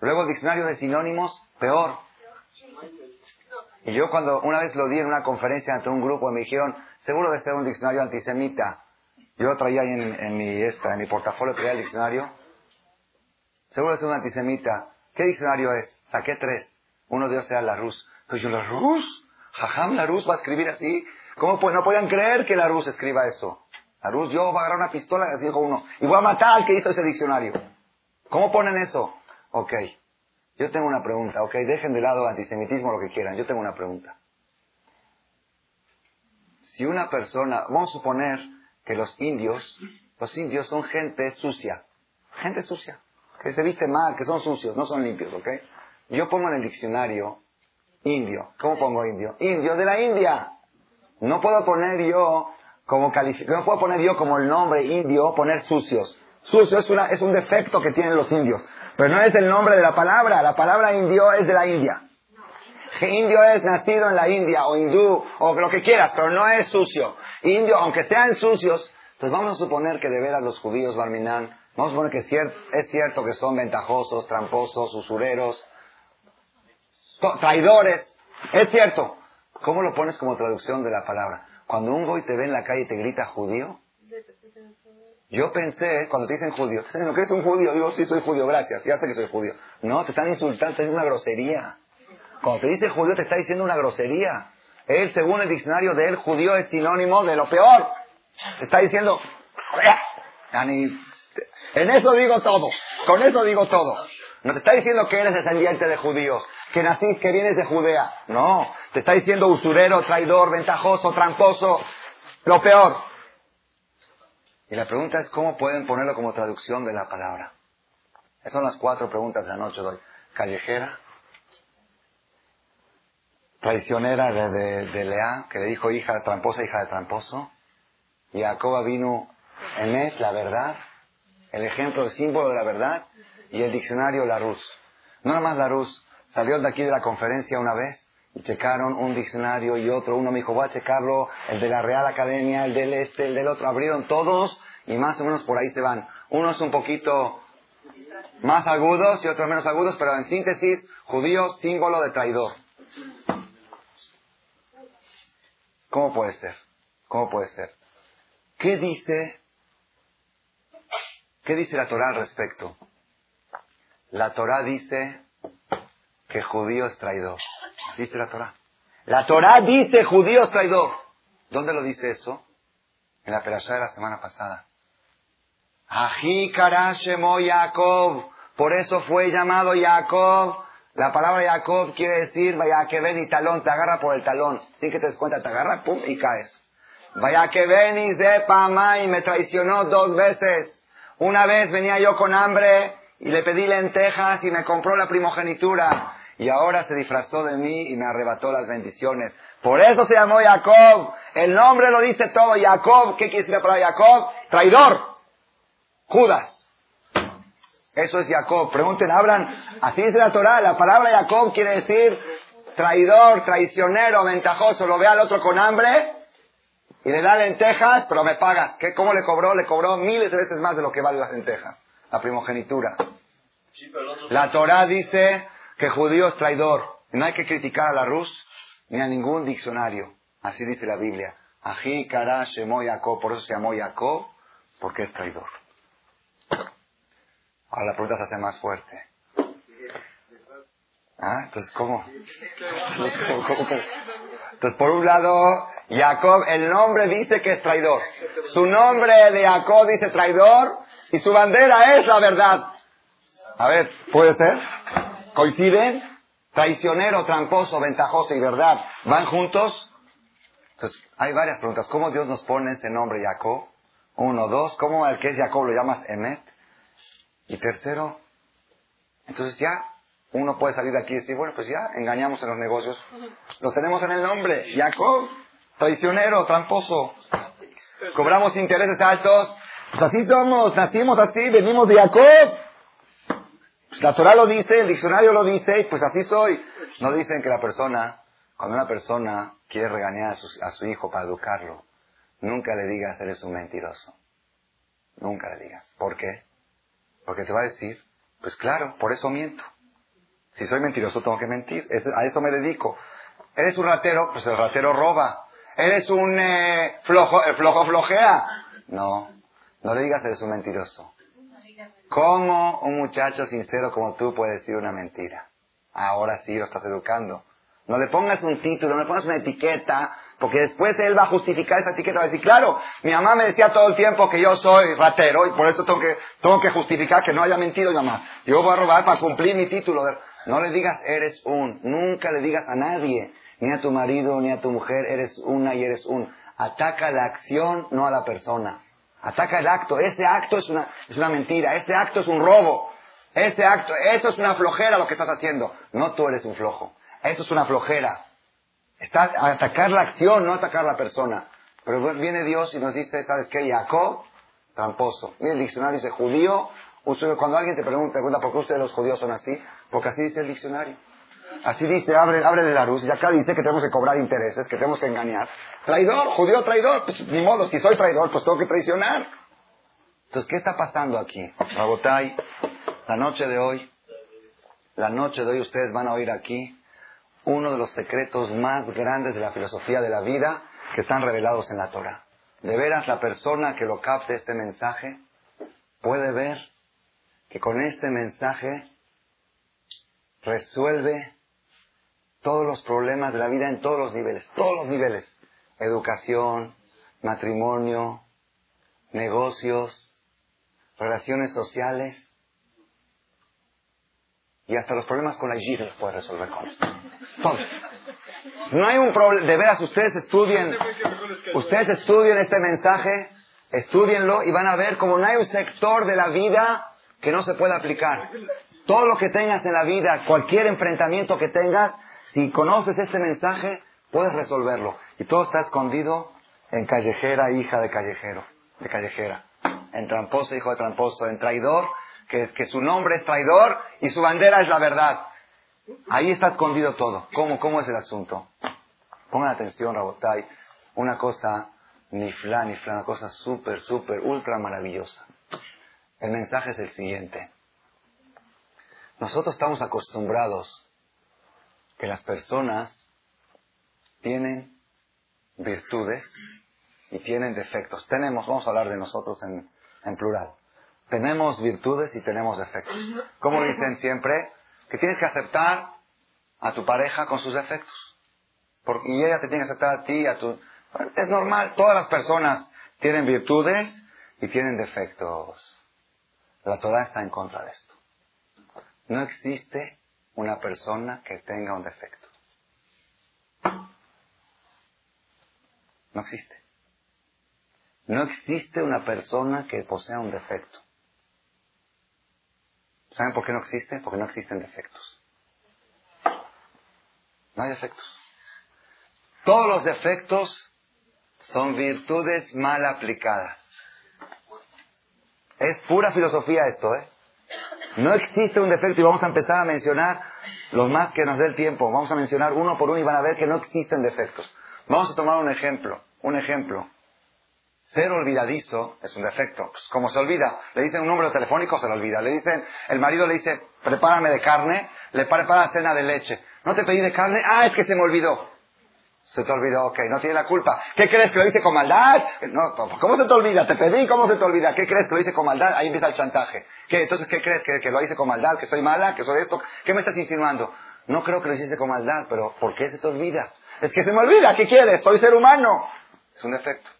Luego el diccionario de sinónimos, peor. Y yo cuando una vez lo di en una conferencia ante un grupo me dijeron, seguro de ser un diccionario antisemita. Yo lo traía ahí en, en mi, esta, en mi portafolio, traía el diccionario. Seguro de ser un antisemita. ¿Qué diccionario es? Saqué tres. Uno de ellos era la Rus. Entonces yo, la Rus, jajam, la Rus va a escribir así. ¿Cómo pues, no podían creer que la Rus escriba eso? La Rus, yo voy a agarrar una pistola, así dijo uno, y voy a matar al que hizo ese diccionario. ¿Cómo ponen eso? Ok. Yo tengo una pregunta, ok, dejen de lado antisemitismo lo que quieran, yo tengo una pregunta. Si una persona, vamos a suponer que los indios Los indios son gente sucia. Gente sucia. Que se viste mal, que son sucios, no son limpios, ¿ok? Yo pongo en el diccionario indio. ¿Cómo pongo indio? Indio de la India. No puedo poner yo como no puedo poner yo como el nombre indio, poner sucios. Sucio es, una, es un defecto que tienen los indios. Pero no es el nombre de la palabra. La palabra indio es de la India. Indio es nacido en la India, o hindú, o lo que quieras, pero no es sucio. Indio, aunque sean sucios, pues vamos a suponer que de veras los judíos, Barminán, vamos a suponer que es cierto que son ventajosos, tramposos, usureros, traidores. Es cierto. ¿Cómo lo pones como traducción de la palabra? Cuando un goy te ve en la calle y te grita judío, yo pensé, cuando te dicen judío, te dicen, ¿qué es un judío? Digo, sí, soy judío, gracias, ya sé que soy judío. No, te están insultando, te dicen una grosería. Cuando te dice judío, te está diciendo una grosería. Él, según el diccionario de él, judío es sinónimo de lo peor. Te está diciendo, en eso digo todo, con eso digo todo. No te está diciendo que eres descendiente de judíos, que nacís, que vienes de Judea. No, te está diciendo usurero, traidor, ventajoso, tramposo, lo peor. Y la pregunta es, ¿cómo pueden ponerlo como traducción de la palabra? Esas son las cuatro preguntas de la noche de. Callejera, traicionera de, Lea, que le dijo hija de tramposa, hija de tramposo. Y Jacoba vino Emet, la verdad, el ejemplo, el símbolo de la verdad, y el diccionario Larus. No más Larus, salió de aquí de la conferencia una vez y checaron un diccionario y otro. Uno me dijo, voy a checarlo, el de la Real Academia, el del este, el del otro. Abrieron todos y más o menos por ahí se van. Unos un poquito más agudos y otros menos agudos, pero en síntesis, judío, símbolo de traidor. ¿Cómo puede ser? ¿Cómo puede ser? ¿Qué dice, qué dice la Torah al respecto? La Torah dice que judío es traidor. Dice la Torah. La Torah dice judío es traidor. ¿Dónde lo dice eso? En la perashá de la semana pasada. Ají karashemo Jacob. Por eso fue llamado Jacob. La palabra Jacob quiere decir, vaya que ven y talón, te agarra por el talón. Sin que te des cuenta, te agarra, pum, y caes. Vaya que ven y sepa, y me traicionó dos veces. Una vez venía yo con hambre y le pedí lentejas y me compró la primogenitura y ahora se disfrazó de mí y me arrebató las bendiciones. Por eso se llamó Jacob. El nombre lo dice todo. Jacob, ¿qué quiere decir Jacob? Traidor. Judas. Eso es Jacob. Pregunten, hablan. Así dice la Torah. La palabra Jacob quiere decir traidor, traicionero, ventajoso. Lo ve al otro con hambre y le da lentejas, pero me pagas. ¿Qué, ¿Cómo le cobró? Le cobró miles de veces más de lo que vale las lentejas. La primogenitura. La Torah dice que judío es traidor. No hay que criticar a la Rus ni a ningún diccionario. Así dice la Biblia. Ají, Kara, Shemo, Jacob. Por eso se llamó Jacob, porque es traidor. Ahora la pregunta se hace más fuerte. ¿Ah? Entonces, ¿cómo? Entonces, por un lado, Jacob, el nombre dice que es traidor. Su nombre de Jacob dice traidor y su bandera es la verdad. A ver, ¿puede ser? ¿Coinciden? Traicionero, tramposo, ventajoso y verdad. ¿Van juntos? Entonces, hay varias preguntas. ¿Cómo Dios nos pone ese nombre Jacob? Uno, dos. ¿Cómo al que es Jacob lo llamas Emet? Y tercero, entonces ya uno puede salir de aquí y decir, bueno, pues ya engañamos en los negocios. Lo tenemos en el nombre. Jacob, traicionero, tramposo. Cobramos intereses altos. Pues así somos, nacimos así, venimos de Jacob. La Torah lo dice, el diccionario lo dice, y pues así soy. No dicen que la persona, cuando una persona quiere regañar a su, a su hijo para educarlo, nunca le digas eres un mentiroso. Nunca le digas. ¿Por qué? Porque te va a decir, pues claro, por eso miento. Si soy mentiroso tengo que mentir. A eso me dedico. Eres un ratero, pues el ratero roba. Eres un eh, flojo, el flojo flojea. No, no le digas eres un mentiroso. ¿Cómo un muchacho sincero como tú puede decir una mentira? Ahora sí lo estás educando. No le pongas un título, no le pongas una etiqueta, porque después él va a justificar esa etiqueta, va a decir, claro, mi mamá me decía todo el tiempo que yo soy ratero y por eso tengo que, tengo que justificar que no haya mentido mi mamá. Yo voy a robar para cumplir mi título. No le digas eres un, nunca le digas a nadie, ni a tu marido, ni a tu mujer, eres una y eres un. Ataca la acción, no a la persona. Ataca el acto. Ese acto es una, es una mentira. Ese acto es un robo. Ese acto, eso es una flojera lo que estás haciendo. No tú eres un flojo. Eso es una flojera. Estás a atacar la acción, no atacar la persona. Pero viene Dios y nos dice, ¿sabes qué? Jacob, tramposo. Mira el diccionario dice judío. cuando alguien te pregunta, pregunta por qué ustedes los judíos son así, porque así dice el diccionario. Así dice, abre, abre de la luz, y acá dice que tenemos que cobrar intereses, que tenemos que engañar. Traidor, judío traidor, pues ni modo, si soy traidor, pues tengo que traicionar. Entonces, ¿qué está pasando aquí? Rabotai, la noche de hoy, la noche de hoy ustedes van a oír aquí uno de los secretos más grandes de la filosofía de la vida que están revelados en la Torah. De veras, la persona que lo capte este mensaje puede ver que con este mensaje resuelve todos los problemas de la vida en todos los niveles, todos los niveles. Educación, matrimonio, negocios, relaciones sociales y hasta los problemas con la higiene los puede resolver con esto. No hay un problema, de veras ustedes estudien, ustedes estudien este mensaje, estudienlo y van a ver como no hay un sector de la vida que no se pueda aplicar. Todo lo que tengas en la vida, cualquier enfrentamiento que tengas, si conoces este mensaje, puedes resolverlo. Y todo está escondido en callejera, hija de callejero, de callejera. En tramposo, hijo de tramposo. En traidor, que, que su nombre es traidor y su bandera es la verdad. Ahí está escondido todo. ¿Cómo, cómo es el asunto? Pongan atención, Rabotai. Una cosa ni flan, ni flan, una cosa súper, súper, ultra maravillosa. El mensaje es el siguiente. Nosotros estamos acostumbrados que las personas tienen virtudes y tienen defectos. Tenemos, vamos a hablar de nosotros en, en plural. Tenemos virtudes y tenemos defectos. Como dicen siempre, que tienes que aceptar a tu pareja con sus defectos. Porque, y ella te tiene que aceptar a ti, a tu... es normal, todas las personas tienen virtudes y tienen defectos. La Torah está en contra de esto. No existe una persona que tenga un defecto. No existe. No existe una persona que posea un defecto. ¿Saben por qué no existe? Porque no existen defectos. No hay defectos. Todos los defectos son virtudes mal aplicadas. Es pura filosofía esto, ¿eh? No existe un defecto y vamos a empezar a mencionar los más que nos dé el tiempo. Vamos a mencionar uno por uno y van a ver que no existen defectos. Vamos a tomar un ejemplo. Un ejemplo. Ser olvidadizo es un defecto. Pues, como se olvida, le dicen un número telefónico, se lo olvida. Le dicen, el marido le dice, prepárame de carne, le prepara cena de leche. ¿No te pedí de carne? Ah, es que se me olvidó. Se te olvidó, ok, no tiene la culpa. ¿Qué crees que lo hice con maldad? No, ¿Cómo se te olvida? Te pedí, ¿cómo se te olvida? ¿Qué crees que lo hice con maldad? Ahí empieza el chantaje. ¿Qué? Entonces, ¿qué crees? ¿Que, lo hice con maldad? ¿Que soy mala? ¿Que soy esto? ¿Qué me estás insinuando? No creo que lo hiciste con maldad, pero ¿por qué se te olvida? Es que se me olvida, ¿qué quieres? Soy ser humano. Es un defecto.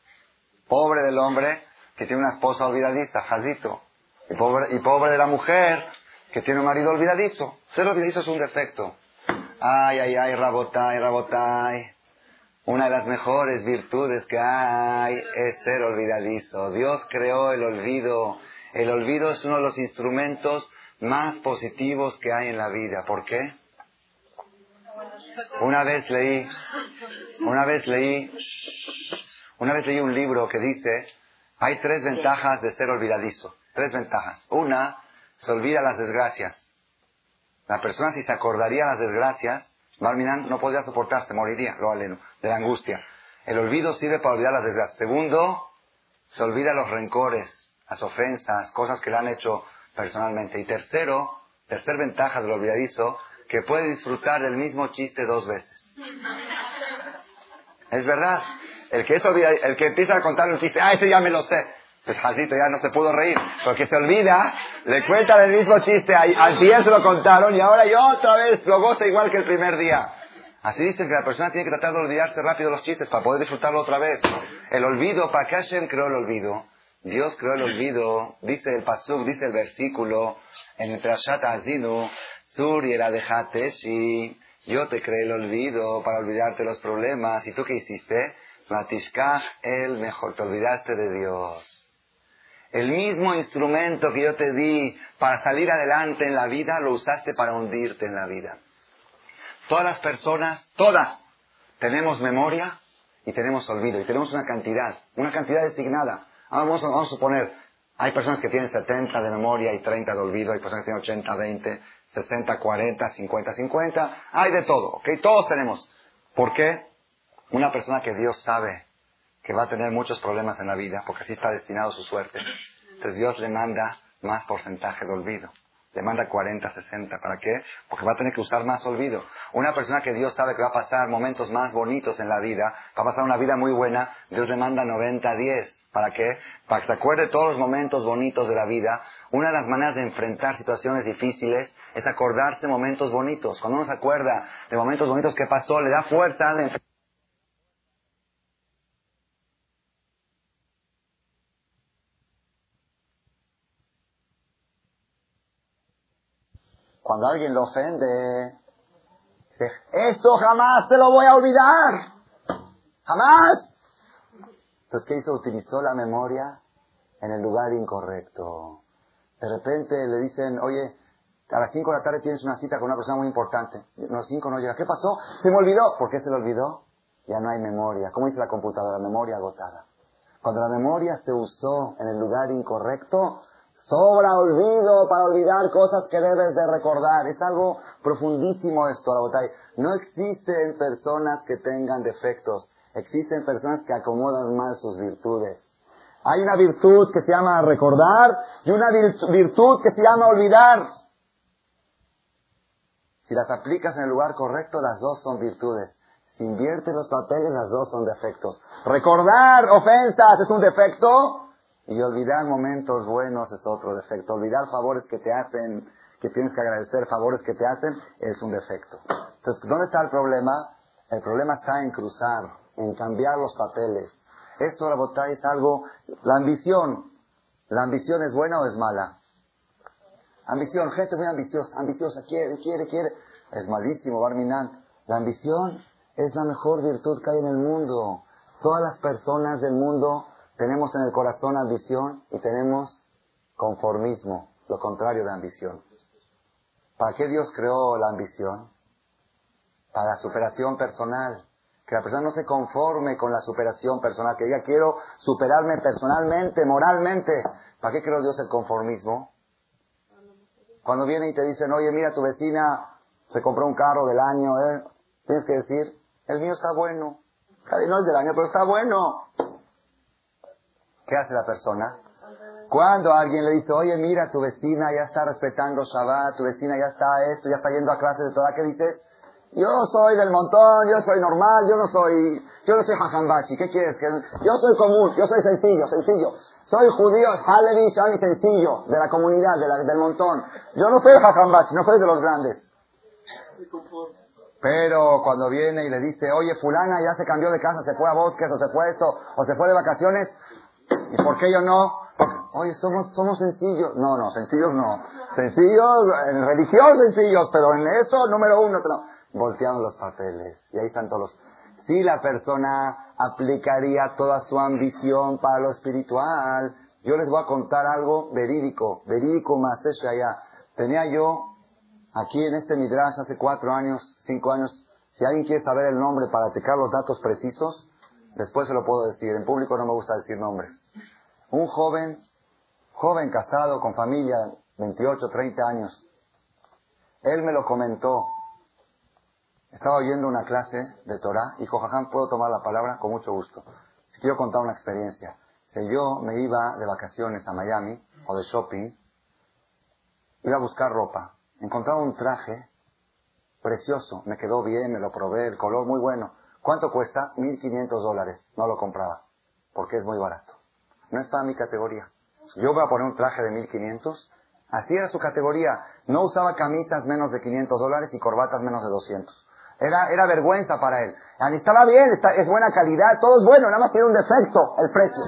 Pobre del hombre que tiene una esposa olvidadiza, jazito. Y pobre, y pobre de la mujer que tiene un marido olvidadizo. Ser olvidadizo es un defecto. Ay, ay, ay, rabotay, rabotay. Una de las mejores virtudes que hay es ser olvidadizo. Dios creó el olvido. El olvido es uno de los instrumentos más positivos que hay en la vida. ¿Por qué? Una vez leí, una vez leí, una vez leí un libro que dice, hay tres ventajas de ser olvidadizo. Tres ventajas. Una, se olvida las desgracias. La persona si se acordaría las desgracias, Barminan no podría soportarse, moriría, lo aleno, de la angustia. El olvido sirve para olvidar las desgracias. Segundo, se olvida los rencores, las ofensas, cosas que le han hecho personalmente. Y tercero, tercer ventaja del olvidadizo, que puede disfrutar del mismo chiste dos veces. Es verdad. El que, es el que empieza a contar un chiste, ah, ese ya me lo sé. Pues Jacito ya no se pudo reír. Porque se olvida, le cuentan el mismo chiste, al día se lo contaron y ahora yo otra vez lo goza igual que el primer día. Así dicen que la persona tiene que tratar de olvidarse rápido los chistes para poder disfrutarlo otra vez. El olvido, ¿para qué Hashem creó el olvido? Dios creó el olvido, dice el pasuk, dice el versículo, en el Prashat Azinu, Sur y yo te creé el olvido para olvidarte los problemas. ¿Y tú qué hiciste? Matishkach el mejor, te olvidaste de Dios. El mismo instrumento que yo te di para salir adelante en la vida, lo usaste para hundirte en la vida. Todas las personas, todas, tenemos memoria y tenemos olvido. Y tenemos una cantidad, una cantidad designada. Vamos, vamos a suponer, hay personas que tienen 70 de memoria y 30 de olvido, hay personas que tienen 80, 20, 60, 40, 50, 50. Hay de todo, ¿ok? Todos tenemos. ¿Por qué? Una persona que Dios sabe que va a tener muchos problemas en la vida, porque así está destinado su suerte. Entonces Dios le manda más porcentaje de olvido. Le manda 40, 60. ¿Para qué? Porque va a tener que usar más olvido. Una persona que Dios sabe que va a pasar momentos más bonitos en la vida, va a pasar una vida muy buena, Dios le manda 90, 10. ¿Para qué? Para que se acuerde todos los momentos bonitos de la vida. Una de las maneras de enfrentar situaciones difíciles es acordarse momentos bonitos. Cuando uno se acuerda de momentos bonitos que pasó, le da fuerza de enfrentar Cuando alguien lo ofende, dice, esto jamás te lo voy a olvidar. Jamás. Entonces, ¿qué hizo? Utilizó la memoria en el lugar incorrecto. De repente le dicen, oye, a las 5 de la tarde tienes una cita con una persona muy importante. A las 5 no llega. ¿Qué pasó? Se me olvidó. ¿Por qué se le olvidó? Ya no hay memoria. ¿Cómo dice la computadora? Memoria agotada. Cuando la memoria se usó en el lugar incorrecto, Sobra olvido para olvidar cosas que debes de recordar. Es algo profundísimo esto, la botella. No existen personas que tengan defectos. Existen personas que acomodan mal sus virtudes. Hay una virtud que se llama recordar y una virtud que se llama olvidar. Si las aplicas en el lugar correcto, las dos son virtudes. Si inviertes los papeles, las dos son defectos. Recordar ofensas es un defecto. Y olvidar momentos buenos es otro defecto. Olvidar favores que te hacen, que tienes que agradecer favores que te hacen, es un defecto. Entonces, ¿dónde está el problema? El problema está en cruzar, en cambiar los papeles. Esto, la botella es algo, la ambición. ¿La ambición es buena o es mala? Ambición, gente muy ambiciosa, ambiciosa, quiere, quiere, quiere. Es malísimo, Barminan. La ambición es la mejor virtud que hay en el mundo. Todas las personas del mundo tenemos en el corazón ambición y tenemos conformismo, lo contrario de ambición. ¿Para qué Dios creó la ambición? Para la superación personal. Que la persona no se conforme con la superación personal, que diga quiero superarme personalmente, moralmente. ¿Para qué creó Dios el conformismo? Cuando vienen y te dicen, oye, mira, tu vecina se compró un carro del año, ¿eh? tienes que decir, el mío está bueno. No es del año, pero está bueno. ¿Qué hace la persona? Cuando alguien le dice, oye, mira, tu vecina ya está respetando Shabbat, tu vecina ya está esto, ya está yendo a clases de toda, ¿qué dices? Yo soy del montón, yo soy normal, yo no soy, yo no soy hajambashi, ¿qué quieres? Yo soy común, yo soy sencillo, sencillo. Soy judío, Halevi, Shani, sencillo, de la comunidad, de la, del montón. Yo no soy hajambashi, no soy de los grandes. Pero cuando viene y le dice, oye, fulana ya se cambió de casa, se fue a bosques, o se fue esto, o se fue de vacaciones, ¿Y por qué yo no? Porque, oye, somos, somos sencillos. No, no, sencillos no. Sencillos, en religión sencillos, pero en eso, número uno, no. Volteamos los papeles. Y ahí están todos los... Si la persona aplicaría toda su ambición para lo espiritual, yo les voy a contar algo verídico, verídico más allá. Tenía yo aquí en este Midrash hace cuatro años, cinco años, si alguien quiere saber el nombre para checar los datos precisos, Después se lo puedo decir. En público no me gusta decir nombres. Un joven, joven casado, con familia, 28, 30 años. Él me lo comentó. Estaba oyendo una clase de Torah. Dijo, Jajam, ¿puedo tomar la palabra? Con mucho gusto. Si quiero contar una experiencia. Si yo me iba de vacaciones a Miami o de shopping, iba a buscar ropa. Encontraba un traje precioso. Me quedó bien, me lo probé, el color muy bueno. ¿Cuánto cuesta? 1.500 dólares. No lo compraba, porque es muy barato. No es para mi categoría. Yo voy a poner un traje de 1.500. Así era su categoría. No usaba camisas menos de 500 dólares y corbatas menos de 200. Era, era vergüenza para él. Estaba bien, es buena calidad, todo es bueno, nada más tiene un defecto, el precio.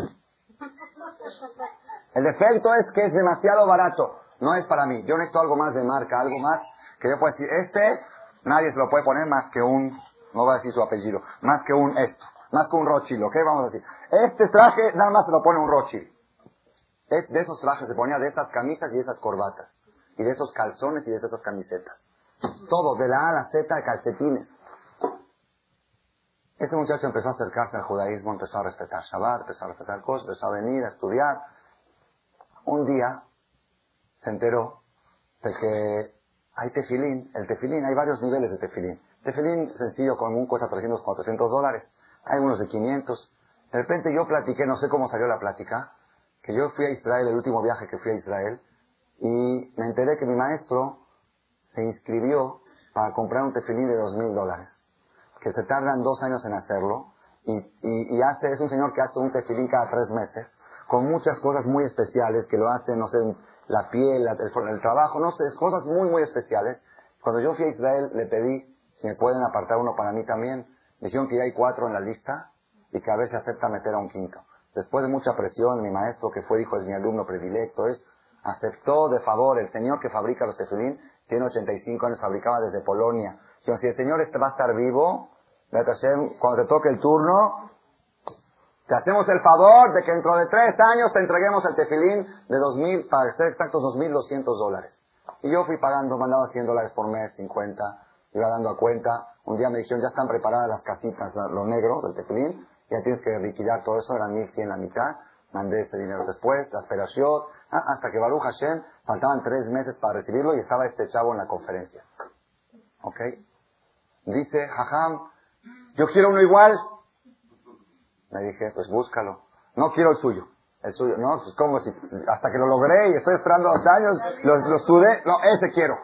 El defecto es que es demasiado barato. No es para mí. Yo necesito algo más de marca, algo más que yo pueda decir, este nadie se lo puede poner más que un no va a decir su apellido, más que un esto, más que un Rothschild, ¿ok? Vamos a decir, este traje nada más se lo pone un Rothschild. De esos trajes se ponía de esas camisas y esas corbatas. Y de esos calzones y de esas camisetas. Todo, de la A a la Z, de calcetines. Ese muchacho empezó a acercarse al judaísmo, empezó a respetar Shabbat, empezó a respetar cosas, empezó a venir a estudiar. Un día se enteró de que hay tefilín. El tefilín, hay varios niveles de tefilín. Tefilín sencillo, común, cuesta 300, 400 dólares. Hay unos de 500. De repente yo platiqué, no sé cómo salió la plática, que yo fui a Israel, el último viaje que fui a Israel, y me enteré que mi maestro se inscribió para comprar un tefilín de dos mil dólares, que se tardan dos años en hacerlo, y, y, y, hace, es un señor que hace un tefilín cada tres meses, con muchas cosas muy especiales, que lo hace, no sé, la piel, el, el trabajo, no sé, cosas muy, muy especiales. Cuando yo fui a Israel, le pedí si me pueden apartar uno para mí también. Me dijeron que ya hay cuatro en la lista y que a ver si acepta meter a un quinto. Después de mucha presión, mi maestro, que fue, dijo, es mi alumno predilecto, es, aceptó de favor, el señor que fabrica los tefilín, tiene 85 años, fabricaba desde Polonia. Dijeron, si el señor este va a estar vivo, cuando te toque el turno, te hacemos el favor de que dentro de tres años te entreguemos el tefilín de dos mil, para ser exactos, dos mil doscientos dólares. Y yo fui pagando, mandaba 100 dólares por mes, 50, iba dando a cuenta. Un día me dijeron, ya están preparadas las casitas, lo negro del tefilín, ya tienes que liquidar todo eso, eran 1100 la mitad. Mandé ese dinero después, la esperación, ah, hasta que Baruch Hashem, faltaban tres meses para recibirlo y estaba este chavo en la conferencia. ¿Ok? Dice, jajam, yo quiero uno igual. Le dije, pues búscalo. No quiero el suyo. El suyo, no, pues como si, hasta que lo logré y estoy esperando dos años, lo, lo no, ese quiero.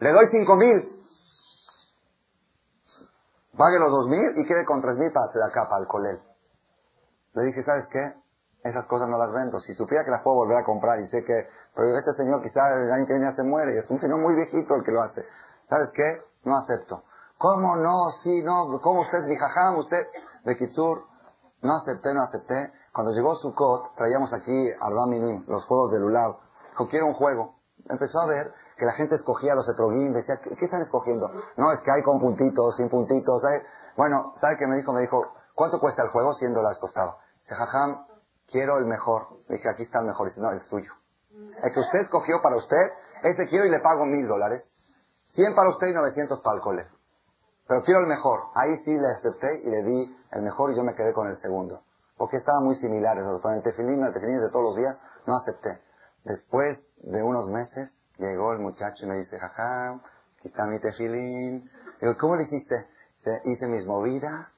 Le doy cinco mil. Pague los dos mil y quede con tres mil para hacer acá, para el colel. Le dije, ¿sabes qué? Esas cosas no las vendo. Si supiera que las puedo volver a comprar y sé que, pero este señor quizá el año que viene ya se muere y es un señor muy viejito el que lo hace. ¿Sabes qué? No acepto. ¿Cómo no? Sí, no. ¿Cómo usted es mi jajam? Usted, de Kitsur, no acepté, no acepté. Cuando llegó Sukkot, traíamos aquí Arba Minim, los juegos de Lulav. Dijo, quiero un juego. Empezó a ver que la gente escogía los etrogim, decía, ¿qué, están escogiendo? No, es que hay con puntitos, sin puntitos. Hay... Bueno, ¿sabe qué me dijo? Me dijo, ¿cuánto cuesta el juego? 100 dólares costaba. Dice, jajam, quiero el mejor. Le dije, aquí está el mejor. Dice, no, el suyo. El que usted escogió para usted, ese quiero y le pago mil dólares. 100 para usted y 900 para el cole. Pero quiero el mejor. Ahí sí le acepté y le di el mejor y yo me quedé con el segundo. Porque estaban muy similares. Con el tefilín, el tefilín de todos los días, no acepté. Después de unos meses, llegó el muchacho y me dice, jaja, aquí está mi tefilín. Digo, ¿cómo le hiciste? Hice mis movidas.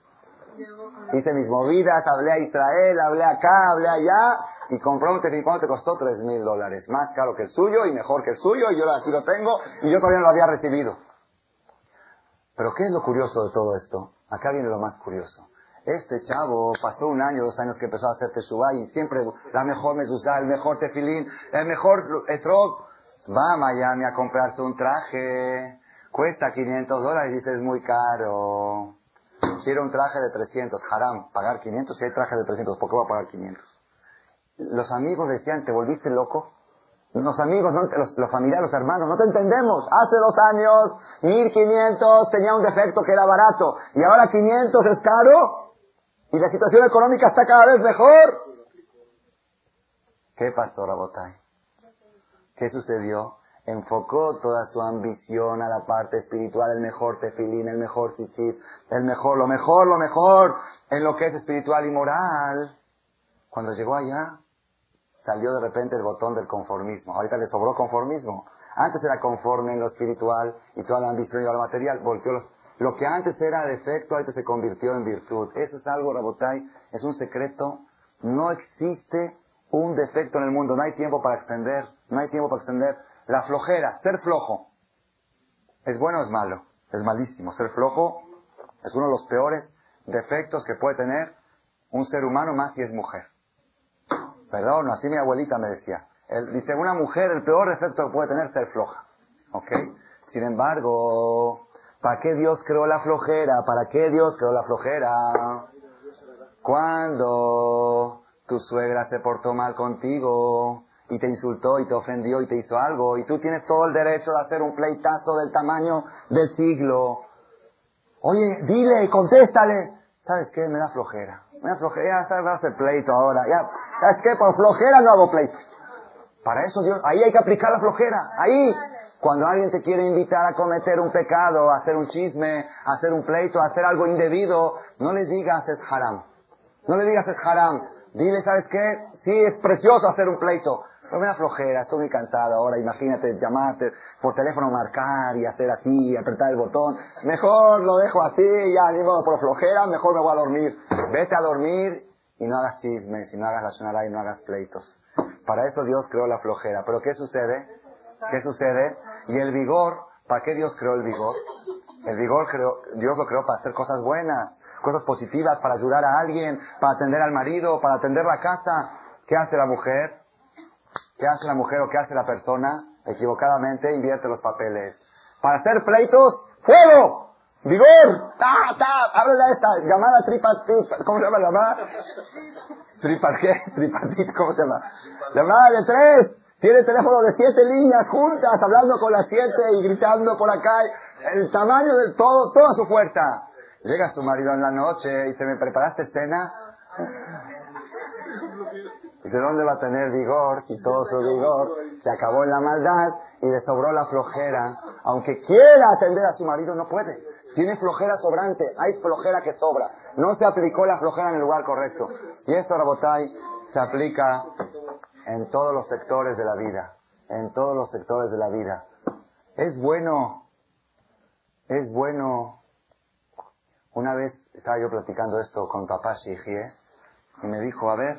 Hice mis movidas, hablé a Israel, hablé acá, hablé allá, y compró un tefilín. ¿Cuánto te costó? Tres mil dólares. Más caro que el suyo y mejor que el suyo, y yo aquí lo tengo, y yo todavía no lo había recibido. Pero ¿qué es lo curioso de todo esto? Acá viene lo más curioso. Este chavo pasó un año, dos años que empezó a hacer teshuvah y siempre la mejor mezuzá, el mejor tefilín, el mejor etrog. Va a Miami a comprarse un traje, cuesta 500 dólares y dice es muy caro. Quiero un traje de 300, haram, pagar 500 si hay traje de 300, ¿por qué va a pagar 500? Los amigos decían, ¿te volviste loco? Los amigos, los, los, familiares, los hermanos, no te entendemos. Hace dos años, 1500 tenía un defecto que era barato y ahora 500 es caro y la situación económica está cada vez mejor. ¿Qué pasó, Rabotay? ¿Qué sucedió? Enfocó toda su ambición a la parte espiritual, el mejor tefilín, el mejor tzitzit, el mejor, lo mejor, lo mejor, en lo que es espiritual y moral. Cuando llegó allá, salió de repente el botón del conformismo. Ahorita le sobró conformismo. Antes era conforme en lo espiritual y toda la ambición y lo material. Volteó los... Lo que antes era defecto, ahorita se convirtió en virtud. Eso es algo, Rabotai, es un secreto. No existe un defecto en el mundo. No hay tiempo para extender. No hay tiempo para extender. La flojera, ser flojo. ¿Es bueno o es malo? Es malísimo. Ser flojo es uno de los peores defectos que puede tener un ser humano más si es mujer. Perdón, así mi abuelita me decía. dice, una mujer, el peor defecto que puede tener es ser floja. ¿Ok? Sin embargo, ¿para qué Dios creó la flojera? ¿Para qué Dios creó la flojera? Cuando tu suegra se portó mal contigo y te insultó y te ofendió y te hizo algo y tú tienes todo el derecho de hacer un pleitazo del tamaño del siglo. Oye, dile, contéstale. ¿Sabes qué? Me da flojera. Me da flojera, ya sabes, hacer pleito ahora. Ya, ¿sabes qué? Por flojera no hago pleito. Para eso Dios, ahí hay que aplicar la flojera, ahí. Cuando alguien te quiere invitar a cometer un pecado, a hacer un chisme, a hacer un pleito, a hacer algo indebido, no le digas es haram. No le digas es haram. Dile, ¿sabes qué? Sí, es precioso hacer un pleito. Pero me da flojera, estoy muy cansado ahora. Imagínate llamarte por teléfono, marcar y hacer así, apretar el botón. Mejor lo dejo así, ya ni modo por flojera, mejor me voy a dormir. Vete a dormir y no hagas chismes, y no hagas la shonara y no hagas pleitos. Para eso Dios creó la flojera. Pero ¿qué sucede? ¿Qué sucede? Y el vigor, ¿para qué Dios creó el vigor? El vigor creó, Dios lo creó para hacer cosas buenas, cosas positivas, para ayudar a alguien, para atender al marido, para atender la casa. ¿Qué hace la mujer? ¿Qué hace la mujer o qué hace la persona? Equivocadamente invierte los papeles. Para hacer pleitos, ¡fuego! ¡Vigor! ¡Ta, ta! Háblale a esta llamada tripartita. ¿Cómo se llama la llamada? ¿Tripat qué? Tripartita, ¿cómo se llama? Llamada de tres. Tiene teléfono de siete líneas juntas, hablando con las siete y gritando por acá. El tamaño de todo, toda su fuerza. Llega su marido en la noche y dice, ¿me preparaste cena? Dice, ¿dónde va a tener vigor si todo su vigor se acabó en la maldad y le sobró la flojera? Aunque quiera atender a su marido, no puede. Tiene flojera sobrante, hay flojera que sobra. No se aplicó la flojera en el lugar correcto. Y esto, Rabotai, se aplica en todos los sectores de la vida. En todos los sectores de la vida. Es bueno, es bueno. Una vez estaba yo platicando esto con papá Shigies y me dijo, a ver,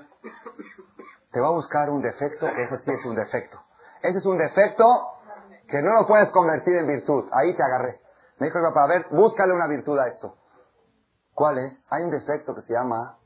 te va a buscar un defecto, que ese sí es un defecto. Ese es un defecto que no lo puedes convertir en virtud. Ahí te agarré. Me dijo papá, a ver, búscale una virtud a esto. ¿Cuál es? Hay un defecto que se llama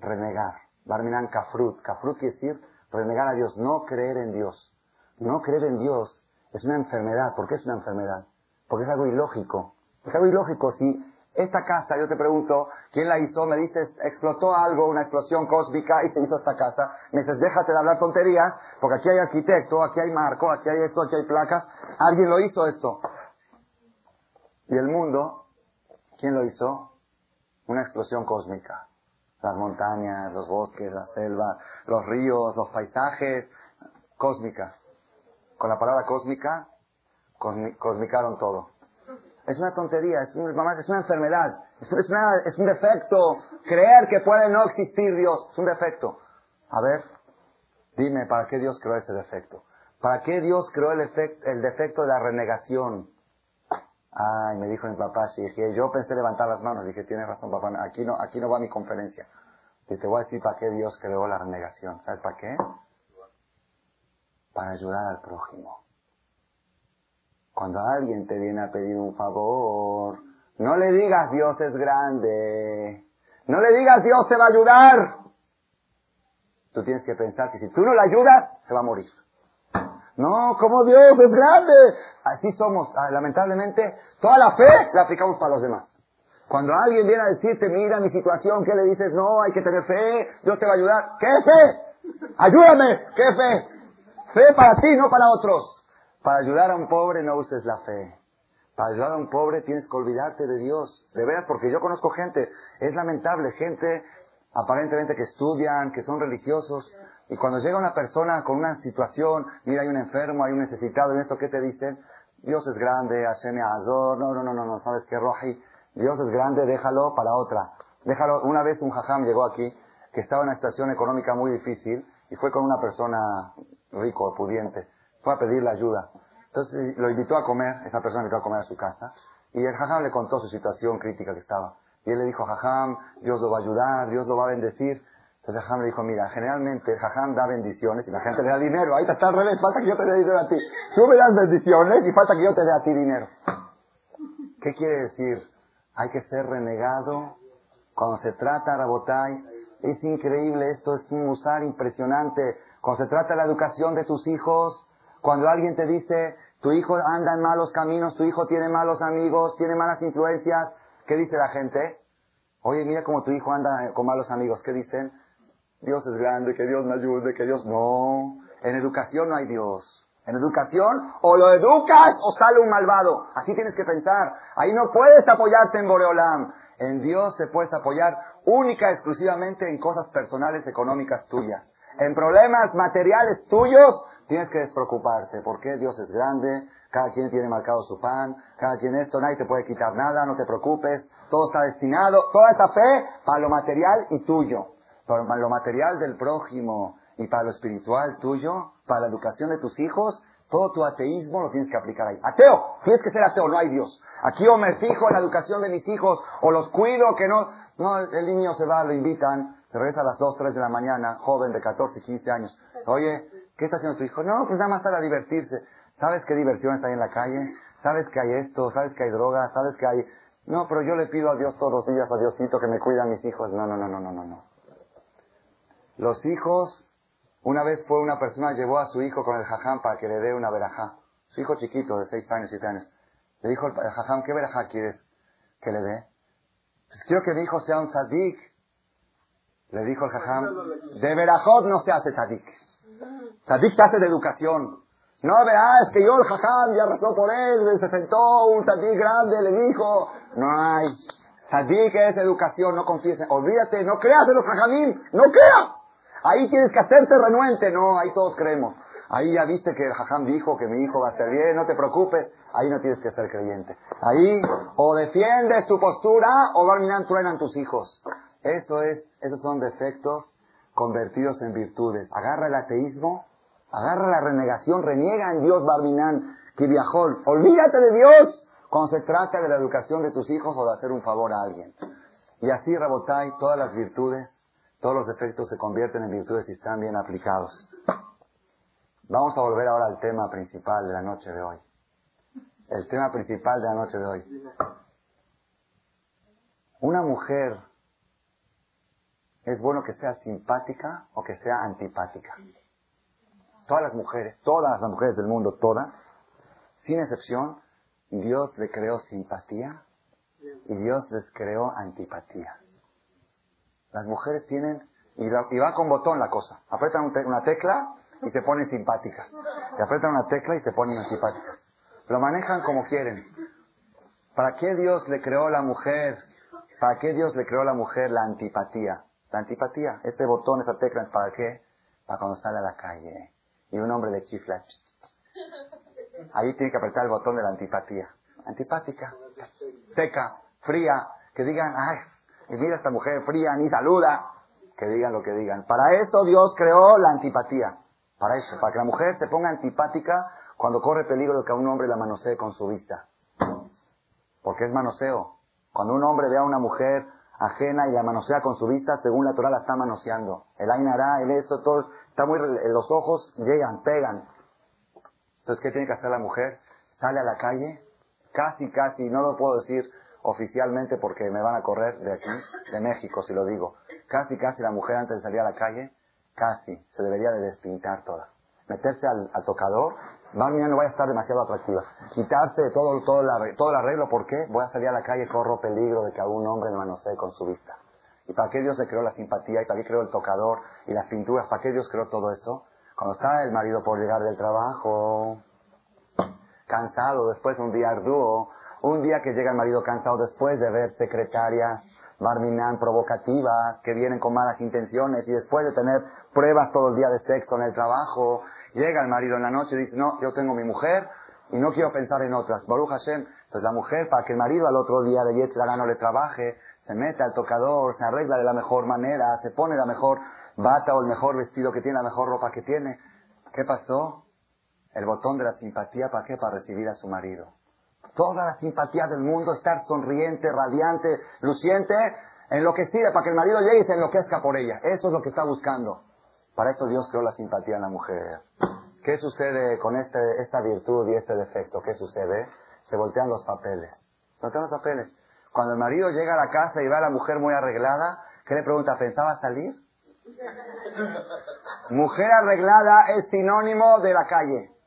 renegar. Barminan kafrut. Kafrut quiere decir renegar a Dios, no creer en Dios. No creer en Dios es una enfermedad. ¿Por qué es una enfermedad? Porque es algo ilógico. Es algo ilógico. Si esta casa, yo te pregunto, ¿quién la hizo? Me dices, explotó algo, una explosión cósmica y se hizo esta casa. Me dices, déjate de hablar tonterías, porque aquí hay arquitecto, aquí hay marco, aquí hay esto, aquí hay placas. Alguien lo hizo esto. Y el mundo, ¿quién lo hizo? Una explosión cósmica. Las montañas, los bosques, la selva, los ríos, los paisajes, cósmica. Con la palabra cósmica, cosmicaron todo. Es una tontería, es, es una enfermedad, es, es un defecto. Creer que puede no existir Dios es un defecto. A ver, dime, ¿para qué Dios creó ese defecto? ¿Para qué Dios creó el, el defecto de la renegación? Ay, me dijo mi papá, sí, que yo pensé levantar las manos. Dije, tienes razón, papá, aquí no, aquí no va mi conferencia. Y te voy a decir para qué Dios creó la renegación. ¿Sabes para qué? Para ayudar al prójimo. Cuando alguien te viene a pedir un favor, no le digas Dios es grande. No le digas Dios te va a ayudar. Tú tienes que pensar que si tú no le ayudas, se va a morir. No, como Dios es grande. Así somos. Ah, lamentablemente, toda la fe la aplicamos para los demás. Cuando alguien viene a decirte, mira mi situación, ¿qué le dices? No, hay que tener fe, Dios te va a ayudar. ¿Qué fe? Ayúdame, ¿qué fe? Fe para ti, no para otros. Para ayudar a un pobre no uses la fe. Para ayudar a un pobre tienes que olvidarte de Dios. De veras, porque yo conozco gente, es lamentable, gente aparentemente que estudian, que son religiosos, y cuando llega una persona con una situación, mira, hay un enfermo, hay un necesitado, y esto, ¿qué te dicen? Dios es grande, Hashem Azor, no, no, no, no, no, ¿sabes qué, Roji? Dios es grande, déjalo para otra. Déjalo, una vez un jajam llegó aquí, que estaba en una situación económica muy difícil, y fue con una persona rico, pudiente, fue a pedirle ayuda. Entonces lo invitó a comer, esa persona invitó a comer a su casa, y el jajam le contó su situación crítica que estaba. Y él le dijo, jajam, Dios lo va a ayudar, Dios lo va a bendecir. Entonces Jajam le dijo, mira, generalmente Jajam da bendiciones y la gente le da dinero. Ahí está al revés, falta que yo te dé dinero a ti. Tú me das bendiciones y falta que yo te dé a ti dinero. ¿Qué quiere decir? Hay que ser renegado. Cuando se trata, Rabotai, es increíble, esto es un usar impresionante. Cuando se trata de la educación de tus hijos, cuando alguien te dice, tu hijo anda en malos caminos, tu hijo tiene malos amigos, tiene malas influencias, ¿qué dice la gente? Oye, mira cómo tu hijo anda con malos amigos, ¿qué dicen? Dios es grande, que Dios me ayude, que Dios... No, en educación no hay Dios. En educación, o lo educas o sale un malvado. Así tienes que pensar. Ahí no puedes apoyarte en Boreolam. En Dios te puedes apoyar única, exclusivamente en cosas personales, económicas tuyas. En problemas materiales tuyos, Tienes que despreocuparte. ¿Por qué Dios es grande? Cada quien tiene marcado su pan. Cada quien esto, nadie te puede quitar nada. No te preocupes. Todo está destinado. Toda esta fe para lo material y tuyo. Para lo material del prójimo y para lo espiritual tuyo. Para la educación de tus hijos. Todo tu ateísmo lo tienes que aplicar ahí. Ateo. Tienes que ser ateo. No hay Dios. Aquí o me fijo en la educación de mis hijos o los cuido que no... No, el niño se va, lo invitan, se regresa a las 2, 3 de la mañana, joven de 14, 15 años. Oye, ¿qué está haciendo tu hijo? No, pues nada más para divertirse. ¿Sabes qué diversión está ahí en la calle? ¿Sabes que hay esto? ¿Sabes que hay droga? ¿Sabes que hay...? No, pero yo le pido a Dios todos los días, a Diosito, que me cuida a mis hijos. No, no, no, no, no, no, no. Los hijos, una vez fue una persona, llevó a su hijo con el jajam para que le dé una verajá. Su hijo chiquito, de 6 años, 7 años. Le dijo el jajam, ¿qué verajá quieres que le dé? Pues quiero que mi hijo sea un tzadik. Le dijo el jajam, de verajot no se hace tzadik. Tzadik se hace de educación. No, verás, que yo el jajam ya rezó por él, se sentó un tzadik grande, le dijo, no hay. Tzadik es educación, no confíes, olvídate, no creas en los jajamim, no creas. Ahí tienes que hacerte renuente, no, ahí todos creemos. Ahí ya viste que el jajam dijo que mi hijo va a estar bien, no te preocupes. Ahí no tienes que ser creyente. Ahí o defiendes tu postura o Barminan truenan tus hijos. Eso es, esos son defectos convertidos en virtudes. Agarra el ateísmo, agarra la renegación, reniega en Dios Barminan, que viajó. Olvídate de Dios cuando se trata de la educación de tus hijos o de hacer un favor a alguien. Y así, Rabotai, todas las virtudes, todos los defectos se convierten en virtudes si están bien aplicados. Vamos a volver ahora al tema principal de la noche de hoy. El tema principal de la noche de hoy. Una mujer es bueno que sea simpática o que sea antipática. Todas las mujeres, todas las mujeres del mundo, todas, sin excepción, Dios le creó simpatía y Dios les creó antipatía. Las mujeres tienen, y, va con botón la cosa, apretan una tecla y se ponen simpáticas. Se apretan una tecla y se ponen antipáticas. Lo manejan como quieren. ¿Para qué Dios le creó la mujer? ¿Para qué Dios le creó la mujer la antipatía? La antipatía, este botón, esa tecla, ¿para qué? Para cuando sale a la calle y un hombre le chifla. Ahí tiene que apretar el botón de la antipatía. Antipática, seca, fría, que digan, ay, y mira esta mujer fría, ni saluda, que digan lo que digan. Para eso Dios creó la antipatía. Para eso, para que la mujer se ponga antipática cuando corre peligro de que un hombre la manosee con su vista. Porque es manoseo. Cuando un hombre ve a una mujer ajena y la manosea con su vista, según la Torah la está manoseando. El ainará, el esto, todo, está muy, los ojos llegan, pegan. Entonces, ¿qué tiene que hacer la mujer? Sale a la calle, casi, casi, no lo puedo decir oficialmente porque me van a correr de aquí, de México, si lo digo. Casi, casi la mujer antes de salir a la calle Casi. Se debería de despintar toda. Meterse al, tocador. Va, no vaya a estar demasiado atractiva. Quitarse de todo, todo, todo el arreglo. ¿Por qué? Voy a salir a la calle, corro peligro de que algún hombre me manosee con su vista. ¿Y para qué Dios le creó la simpatía? ¿Y para qué creó el tocador? ¿Y las pinturas? ¿Para qué Dios creó todo eso? Cuando está el marido por llegar del trabajo, cansado después de un día arduo, un día que llega el marido cansado después de ver secretarias barminan provocativas, que vienen con malas intenciones y después de tener pruebas todo el día de sexo en el trabajo, llega el marido en la noche y dice, no, yo tengo mi mujer y no quiero pensar en otras. Baruch Hashem. Entonces la mujer, para que el marido al otro día de Yetzirah no le trabaje, se mete al tocador, se arregla de la mejor manera, se pone la mejor bata o el mejor vestido que tiene, la mejor ropa que tiene. ¿Qué pasó? El botón de la simpatía, ¿para qué? Para recibir a su marido toda la simpatía del mundo, estar sonriente, radiante, luciente, enloquecida para que el marido llegue y se enloquezca por ella. Eso es lo que está buscando. Para eso Dios creó la simpatía en la mujer. ¿Qué sucede con este, esta virtud y este defecto? ¿Qué sucede? Se voltean los papeles. voltean los papeles. Cuando el marido llega a la casa y ve a la mujer muy arreglada, ¿qué le pregunta? ¿Pensaba salir? Mujer arreglada es sinónimo de la calle.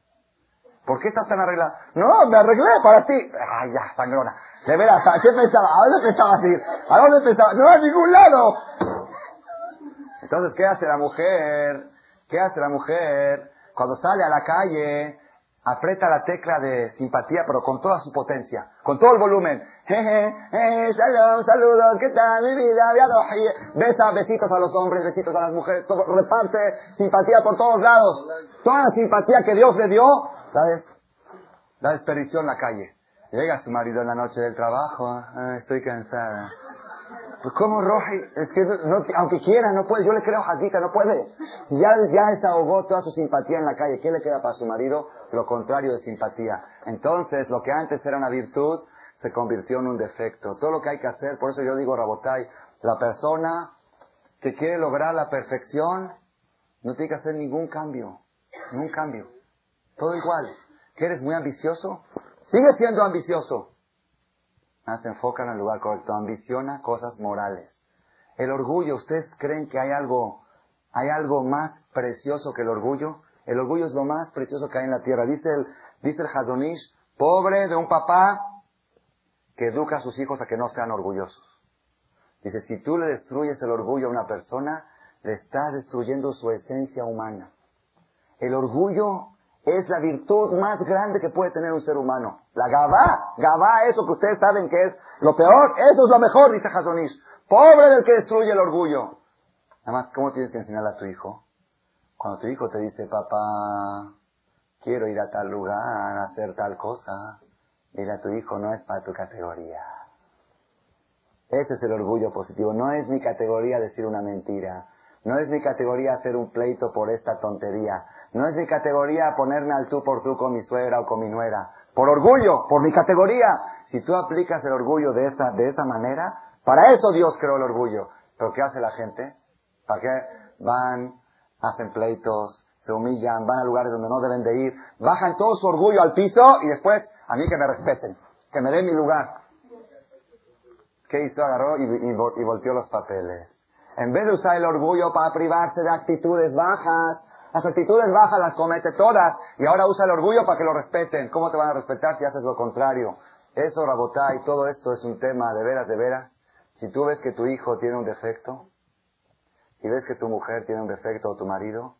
¿Por qué estás tan arreglada? No, me arreglé para ti. Ay, ya, sangrona. De veras, ¿qué pensaba? ¿A dónde pensabas ir? ¿A dónde pensabas? No, a ningún lado. Entonces, ¿qué hace la mujer? ¿Qué hace la mujer? Cuando sale a la calle, Aprieta la tecla de simpatía, pero con toda su potencia, con todo el volumen. Jeje, jeje, saludos, saludos, ¿qué tal mi vida? Besa, besitos a los hombres, besitos a las mujeres, todo, reparte simpatía por todos lados. Toda la simpatía que Dios le dio, la, des, en la calle. Llega su marido en la noche del trabajo, ah, estoy cansada. Pues ¿Cómo Roji? Es que aunque quiera, no puede. Yo le creo a Hadita, no puede. Ya, ya desahogó toda su simpatía en la calle. ¿Qué le queda para su marido? Lo contrario de simpatía. Entonces, lo que antes era una virtud, se convirtió en un defecto. Todo lo que hay que hacer, por eso yo digo, Rabotai, la persona que quiere lograr la perfección, no tiene que hacer ningún cambio. Ningún cambio. Todo igual. ¿Que eres muy ambicioso? Sigue siendo ambicioso Ah, se enfoca en el lugar correcto, ambiciona cosas morales. El orgullo, ¿ustedes creen que hay algo, hay algo más precioso que el orgullo? El orgullo es lo más precioso que hay en la tierra. Dice el, dice el Hazonish, pobre de un papá que educa a sus hijos a que no sean orgullosos. Dice, si tú le destruyes el orgullo a una persona, le estás destruyendo su esencia humana. El orgullo es la virtud más grande que puede tener un ser humano. La gabá, gabá, eso que ustedes saben que es lo peor, eso es lo mejor, dice Hazonish. Pobre del que destruye el orgullo. Nada más, ¿cómo tienes que enseñarle a tu hijo? Cuando tu hijo te dice, papá, quiero ir a tal lugar, a hacer tal cosa, dile a tu hijo, no es para tu categoría. Ese es el orgullo positivo. No es mi categoría decir una mentira. No es mi categoría hacer un pleito por esta tontería. No es mi categoría ponerme al tú por tú con mi suegra o con mi nuera. Por orgullo, por mi categoría. Si tú aplicas el orgullo de esa, de esa manera, para eso Dios creó el orgullo. Pero ¿qué hace la gente? ¿Para qué? Van, hacen pleitos, se humillan, van a lugares donde no deben de ir, bajan todo su orgullo al piso y después a mí que me respeten, que me den mi lugar. ¿Qué hizo? Agarró y, y volteó los papeles. En vez de usar el orgullo para privarse de actitudes bajas, las actitudes bajas las comete todas y ahora usa el orgullo para que lo respeten. ¿Cómo te van a respetar si haces lo contrario? Eso, Rabotá, y todo esto es un tema de veras, de veras. Si tú ves que tu hijo tiene un defecto, si ves que tu mujer tiene un defecto o tu marido,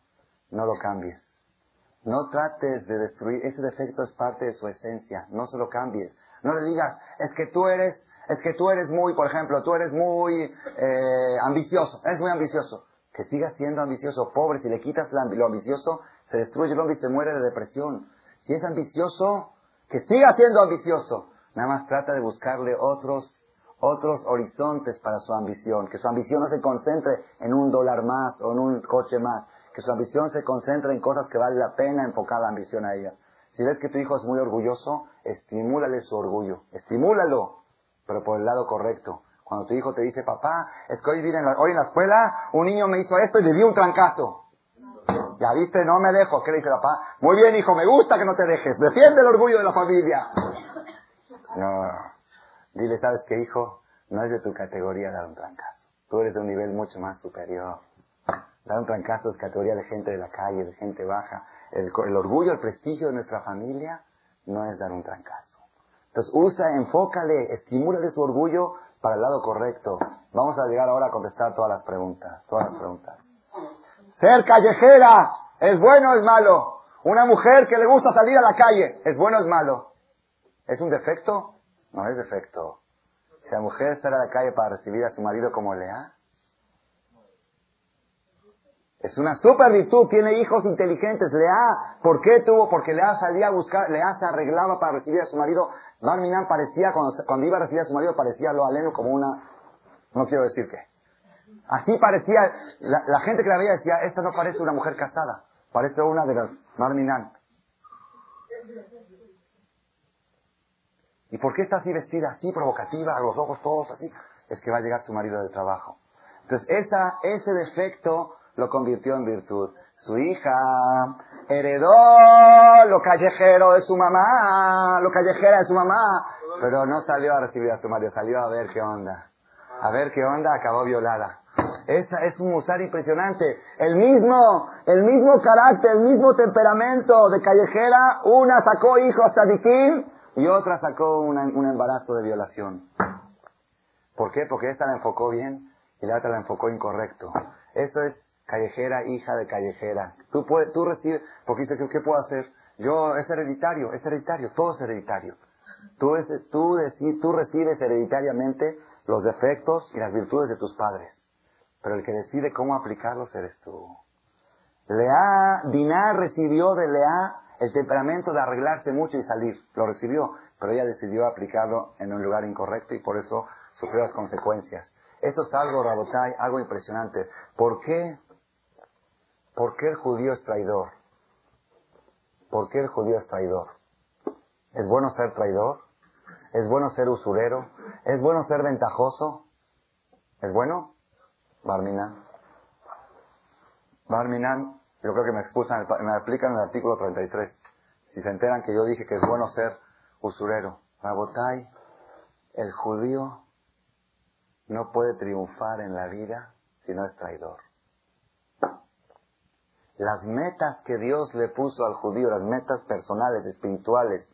no lo cambies. No trates de destruir, ese defecto es parte de su esencia, no se lo cambies. No le digas, es que tú eres, es que tú eres muy, por ejemplo, tú eres muy eh, ambicioso, eres muy ambicioso que siga siendo ambicioso. Pobre, si le quitas lo ambicioso, se destruye el hombre y se muere de depresión. Si es ambicioso, que siga siendo ambicioso. Nada más trata de buscarle otros, otros horizontes para su ambición. Que su ambición no se concentre en un dólar más o en un coche más. Que su ambición se concentre en cosas que vale la pena enfocar la ambición a ellas. Si ves que tu hijo es muy orgulloso, estimúlale su orgullo. Estimúlalo, pero por el lado correcto. Cuando tu hijo te dice, papá, es que hoy, en la, hoy en la escuela un niño me hizo esto y le di un trancazo. Ya viste, no me dejo. ¿Qué le dice papá? Muy bien, hijo, me gusta que no te dejes. Defiende el orgullo de la familia. No. Dile, ¿sabes qué, hijo? No es de tu categoría dar un trancazo. Tú eres de un nivel mucho más superior. Dar un trancazo es categoría de gente de la calle, de gente baja. El, el orgullo, el prestigio de nuestra familia no es dar un trancazo. Entonces usa, enfócale, estimúlale su orgullo para el lado correcto. Vamos a llegar ahora a contestar todas las preguntas, todas las preguntas. Ser callejera, ¿es bueno o es malo? Una mujer que le gusta salir a la calle, ¿es bueno o es malo? ¿Es un defecto? No es defecto. Si la mujer sale a la calle para recibir a su marido como Lea, es una super virtud, tiene hijos inteligentes. Lea, ¿por qué tuvo? Porque Lea salía a buscar, Lea se arreglaba para recibir a su marido Barminan parecía, cuando, iba a recibir a su marido, parecía lo aleno como una, no quiero decir qué. Así parecía, la, gente que la veía decía, esta no parece una mujer casada, parece una de las Barminan. ¿Y por qué está así vestida, así provocativa, los ojos todos así? Es que va a llegar su marido del trabajo. Entonces, esa, ese defecto lo convirtió en virtud. Su hija heredó lo callejero de su mamá, lo callejera de su mamá, pero no salió a recibir a su marido, salió a ver qué onda. A ver qué onda, acabó violada. Esta es un musar impresionante. El mismo, el mismo carácter, el mismo temperamento de callejera, una sacó hijos sadiquín y otra sacó un embarazo de violación. ¿Por qué? Porque esta la enfocó bien y la otra la enfocó incorrecto. Eso es callejera, hija de callejera. Tú, puedes, tú recibes, porque dices, ¿qué puedo hacer? Yo, es hereditario, es hereditario, todo es hereditario. Tú, es, tú, deci- tú recibes hereditariamente los defectos y las virtudes de tus padres. Pero el que decide cómo aplicarlos eres tú. Lea, Diná recibió de Lea el temperamento de arreglarse mucho y salir. Lo recibió, pero ella decidió aplicarlo en un lugar incorrecto y por eso sufrió las consecuencias. Esto es algo, Rabotai, algo impresionante. ¿Por qué? ¿Por qué el judío es traidor? ¿Por qué el judío es traidor? ¿Es bueno ser traidor? ¿Es bueno ser usurero? ¿Es bueno ser ventajoso? ¿Es bueno? Barminan. Barminan, yo creo que me expulsan, me aplican el artículo 33. Si se enteran que yo dije que es bueno ser usurero. Rabotai, el judío no puede triunfar en la vida si no es traidor. Las metas que Dios le puso al judío, las metas personales, espirituales,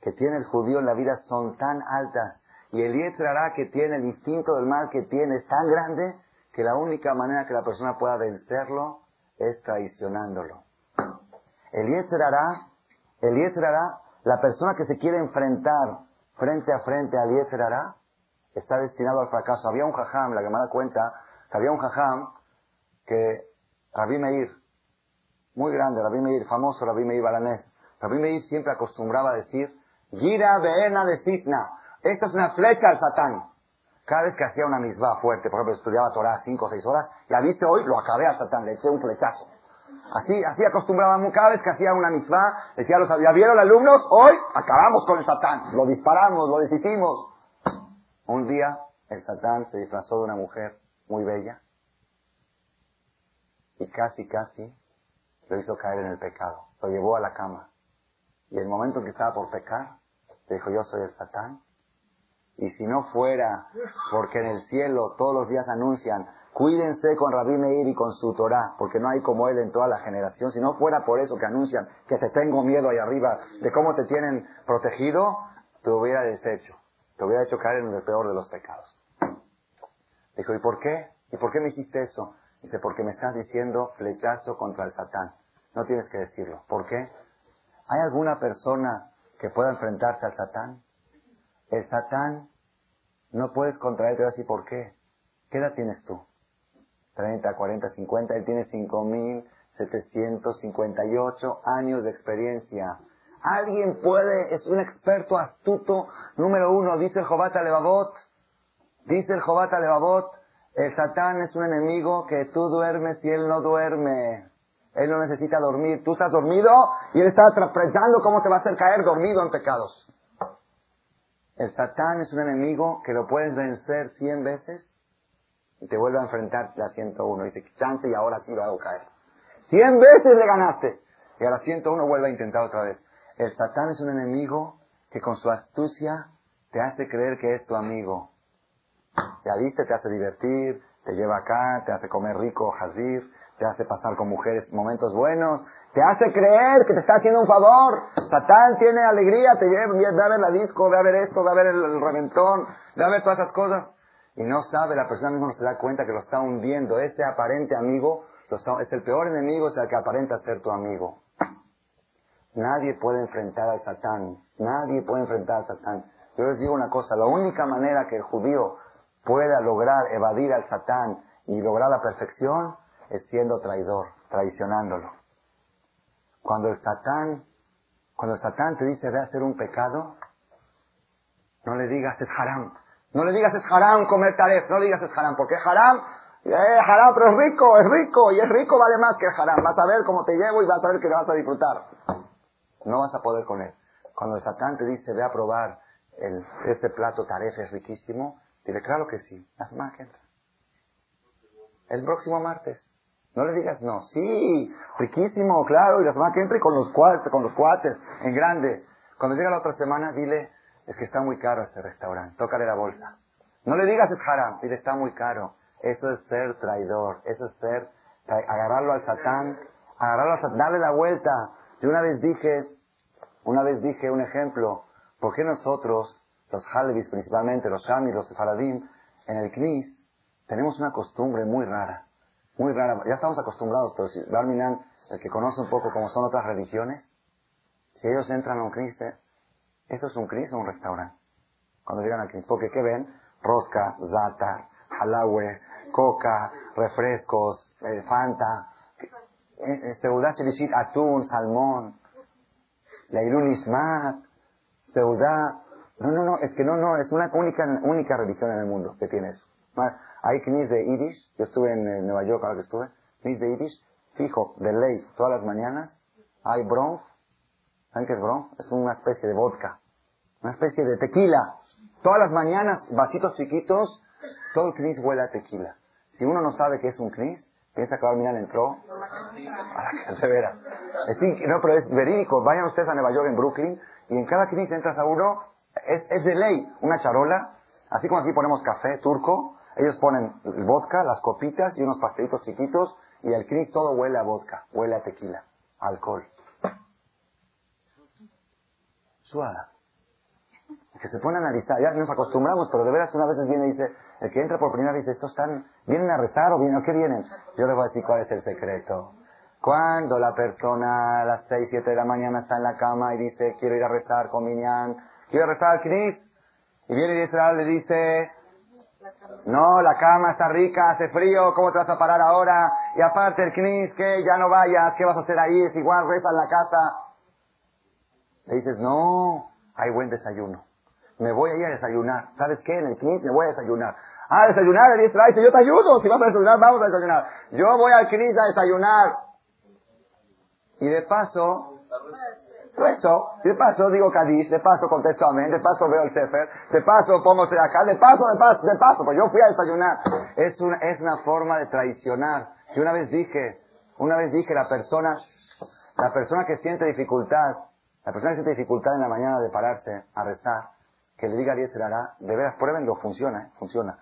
que tiene el judío en la vida son tan altas y el Yetzirah que tiene, el instinto del mal que tiene es tan grande que la única manera que la persona pueda vencerlo es traicionándolo. El Yetzirah, el Yetzirah, la persona que se quiere enfrentar frente a frente al Yetzirah, está destinado al fracaso. Había un jajam, la que me da cuenta, había un jajam que Rabbi Meir, muy grande, Rabbi Meir, famoso Rabbi Meir Balanés. Rabbi Meir siempre acostumbraba a decir, Gira Beena de Sitna. Esta es una flecha al Satán. Cada vez que hacía una misma fuerte, por ejemplo, estudiaba Torah cinco o seis horas, ya viste hoy, lo acabé al Satán, le eché un flechazo. Así, así acostumbraba, cada vez que hacía una misma, decía los ¿ya vieron alumnos? Hoy acabamos con el Satán. Lo disparamos, lo deshicimos. Un día, el Satán se disfrazó de una mujer muy bella y casi, casi lo hizo caer en el pecado. Lo llevó a la cama. Y el momento en que estaba por pecar, le dijo, yo soy el Satán. Y si no fuera porque en el cielo todos los días anuncian, cuídense con Rabí Meir y con su Torah, porque no hay como él en toda la generación. Si no fuera por eso que anuncian que te tengo miedo ahí arriba de cómo te tienen protegido, te hubiera deshecho. Te hubiera hecho caer en el peor de los pecados. Dijo, ¿y por qué? ¿Y por qué me hiciste eso? Dice, porque me estás diciendo flechazo contra el Satán. No tienes que decirlo. ¿Por qué? ¿Hay alguna persona que pueda enfrentarse al Satán? El Satán no puedes contraerte así. ¿Por qué? ¿Qué edad tienes tú? 30, 40, 50. Él tiene 5.758 años de experiencia. Alguien puede, es un experto astuto. Número uno, dice el Jobata Levavot. Dice el Jobata Levavot. El Satán es un enemigo que tú duermes y él no duerme. Él no necesita dormir. Tú estás dormido y él está pensando cómo te va a hacer caer dormido en pecados. El Satán es un enemigo que lo puedes vencer cien veces y te vuelve a enfrentar la 101. Dice, chance y ahora sí lo hago caer. Cien veces le ganaste. Y a la 101 vuelve a intentar otra vez. El Satán es un enemigo que con su astucia te hace creer que es tu amigo. Ya viste, te hace divertir, te lleva acá, te hace comer rico, jazir, te hace pasar con mujeres momentos buenos, te hace creer que te está haciendo un favor. Satán tiene alegría, te lleva, ve a ver la disco, ve a ver esto, ve a ver el, reventón, ve a ver todas esas cosas. Y no sabe, la persona misma no se da cuenta que lo está hundiendo. Ese aparente amigo es el peor enemigo, es el que aparenta ser tu amigo. Nadie puede enfrentar al Satán. Nadie puede enfrentar al Satán. Yo les digo una cosa, la única manera que el judío pueda lograr evadir al Satán y lograr la perfección es siendo traidor, traicionándolo. Cuando el Satán, cuando el Satán te dice de hacer un pecado, no le digas es haram. No le digas es haram comer taref, no le digas es haram, porque es haram, eh, haram, pero es rico, es rico, y es rico vale más que el haram. Vas a ver cómo te llevo y vas a ver que te vas a disfrutar. No vas a poder con él. Cuando el Satán te dice ve a probar el, este plato taref es riquísimo, dile claro que sí, la semana que entra. El próximo martes. No le digas no. Sí, riquísimo, claro, y la semana que entra y con los cuates, con los cuates, en grande. Cuando llega la otra semana, dile, es que está muy caro este restaurante, tócale la bolsa. No le digas es haram, dile está muy caro. Eso es ser traidor, eso es ser, agarrarlo al satán, agarrarlo al satán, darle la vuelta. Yo una vez dije, una vez dije un ejemplo, ¿por qué nosotros, los Halevis principalmente, los Shami, los Faradim, en el Knis, tenemos una costumbre muy rara? Muy rara. Ya estamos acostumbrados, pero si Barminan, el que conoce un poco cómo son otras religiones, Si ellos entran a un CNIS, ¿eh? ¿esto es un CNIS o un restaurante? Cuando llegan al CNIS, porque ¿qué ven? Rosca, zata, halawe, coca, refrescos, eh, fanta, eh, seudá shilishit, atún, salmón, leilun ishmat, seudá. No, no, no, es que no, no, es una única religión en el mundo que tiene eso. Hay knis de Yiddish, yo estuve en eh, Nueva York ahora que estuve, knis de Yiddish, fijo, de ley, todas las mañanas, hay bronf, ¿saben qué es bronf? Es una especie de vodka, una especie de tequila. Todas las mañanas, vasitos chiquitos, todo el knis huele a tequila. Si uno no sabe qué es un knis, piensa que Barminan entró a la de veras. Es no, pero es verídico. Vayan ustedes a Nueva York, en Brooklyn, y en cada knis entras a uno, es, es de ley, una charola, así como aquí ponemos café turco, ellos ponen el vodka, las copitas y unos pastelitos chiquitos, y el knis todo huele a vodka, huele a tequila, alcohol. Suada. Que se pone a analizar, ya nos acostumbramos, pero de veras una vez viene y dice, el que entra por primera vez dice, ¿estos están, vienen a rezar o vienen, qué vienen? Yo les voy a decir cuál es el secreto. Cuando la persona a las 6, 7 de la mañana está en la cama y dice, quiero ir a rezar con Miñán, quiero rezar al Knis, y viene y le dice, no, la cama está rica, hace frío, ¿cómo te vas a parar ahora? Y aparte el Knis, que ya no vayas, ¿qué vas a hacer ahí? Es igual, reza en la casa. Le dices, no, hay buen desayuno. Me voy a ir a desayunar. ¿Sabes qué? En el Knis me voy a desayunar. Ah, desayunar, el dice, yo te ayudo. Si vas a desayunar, vamos a desayunar. Yo voy al Knis a desayunar. Y de paso, rezo, de paso digo Kadish, de paso contesto amén, de paso veo el Sefer, de paso pongo acá, de paso, de paso, de paso, pues yo fui a desayunar. Es una, es una forma de traicionar. Yo una vez dije, una vez dije, la persona, la persona que siente dificultad, la persona que siente dificultad en la mañana de pararse a rezar, que le diga a Eliezer hará, de veras, pruébenlo, funciona, ¿eh? funciona.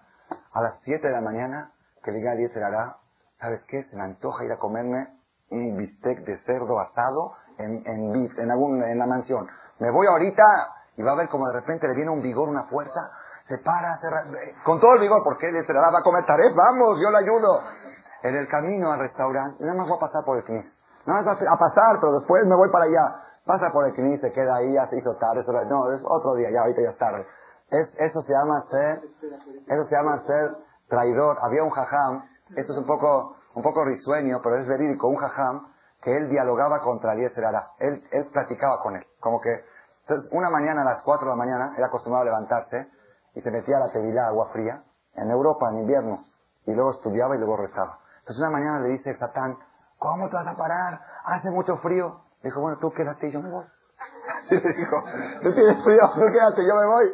A las 7 de la mañana, que le diga a Eliezer hará, ¿sabes qué? Se me antoja ir a comerme un bistec de cerdo asado en, en, en, algún, en la mansión. Me voy ahorita y va a ver como de repente le viene un vigor, una fuerza, se para, se, con todo el vigor, porque Eliezer hará va a comer taref, vamos, yo le ayudo. En el camino al restaurante, nada más voy a pasar por el CNIS. Nada más a pasar, pero después me voy para allá. Pasa por el CNI, se queda ahí, ya se hizo tarde, no, es otro día, ya ahorita ya es tarde. Es, eso se llama ser, eso se llama ser traidor. Había un jajam, esto es un poco, un poco risueño, pero es verídico, un jajam que él dialogaba contra Eliezer Ara. Él, él platicaba con él, como que, entonces una mañana a las 4 de la mañana, era acostumbrado a levantarse y se metía a la tevilá, agua fría, en Europa, en invierno, y luego estudiaba y luego rezaba. Entonces una mañana le dice el Satán, ¿cómo te vas a parar? Hace mucho frío. Dijo, bueno, tú quédate y yo me voy. Así le dijo, tú tienes frío, tú quédate, yo me voy.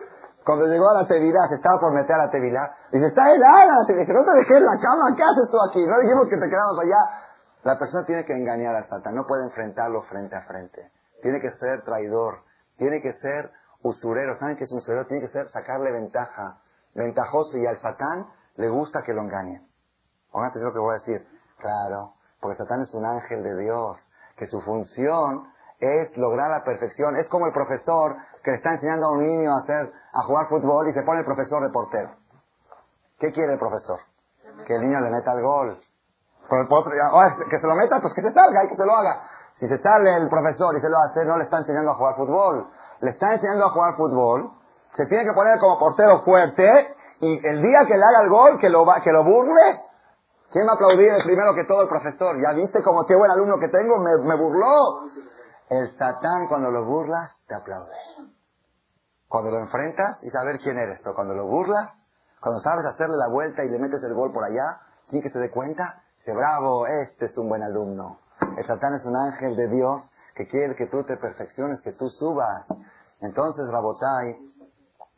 Cuando llegó a la tevilá, se estaba por meter a la tevilá, dice, está helada. Dice, no te dejé en la cama, ¿qué haces tú aquí? No dijimos que te quedamos allá. La persona tiene que engañar al Satán, no puede enfrentarlo frente a frente. Tiene que ser traidor, tiene que ser usurero. ¿Saben qué es un usurero? Tiene que ser sacarle ventaja, ventajoso, y al Satán le gusta que lo engañen. Es lo que voy a decir. Claro, porque Satán es un ángel de Dios que su función es lograr la perfección. Es como el profesor que le está enseñando a un niño a hacer, a jugar fútbol y se pone el profesor de portero. ¿Qué quiere el profesor? Que el niño le meta el gol. Que se lo meta, pues que se salga y que se lo haga. Si se sale el profesor y se lo hace, no le está enseñando a jugar fútbol. Le está enseñando a jugar fútbol. Se tiene que poner como portero fuerte y el día que le haga el gol, que lo, que lo burle, ¿Quién me aplaudir primero que todo el profesor? ¿Ya viste como qué buen alumno que tengo? Me, burló. El satán cuando lo burlas te aplaude. Cuando lo enfrentas y saber quién eres, pero cuando lo burlas, cuando sabes hacerle la vuelta y le metes el gol por allá, sin que se dé cuenta, dice, bravo, este es un buen alumno. El satán es un ángel de Dios que quiere que tú te perfecciones, que tú subas. Entonces, Rabotai,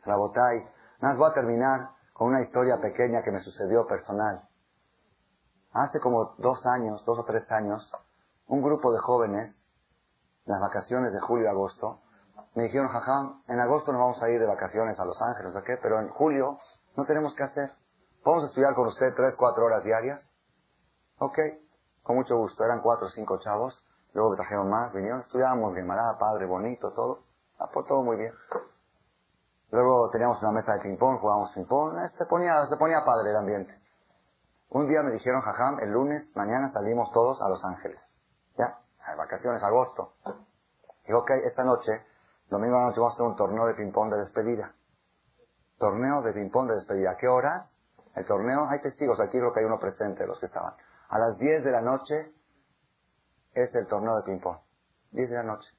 Rabotai, más voy a terminar con una historia pequeña que me sucedió personal. Hace como dos años, dos o tres años, un grupo de jóvenes, en las vacaciones de julio y agosto, me dijeron, jajam, en agosto nos vamos a ir de vacaciones a Los Ángeles, ¿o qué? Pero en julio no tenemos que hacer. ¿Podemos estudiar con usted tres, cuatro horas diarias? Ok, con mucho gusto. Eran cuatro o cinco chavos. Luego trajeron más, vinieron, estudiábamos Guemará, padre, bonito, todo. Ah, pues todo muy bien. Luego teníamos una mesa de ping-pong, jugábamos ping-pong. Se ponía, se ponía padre el ambiente. Un día me dijeron, jajam, el lunes, mañana salimos todos a Los Ángeles. ¿Ya? A vacaciones, agosto. Dijo, ok, esta noche, domingo a la noche vamos a hacer un torneo de ping-pong de despedida. Torneo de ping-pong de despedida. ¿A qué horas? El torneo, hay testigos, aquí creo que hay uno presente, los que estaban. A las 10 de la noche es el torneo de ping-pong. 10 de la noche.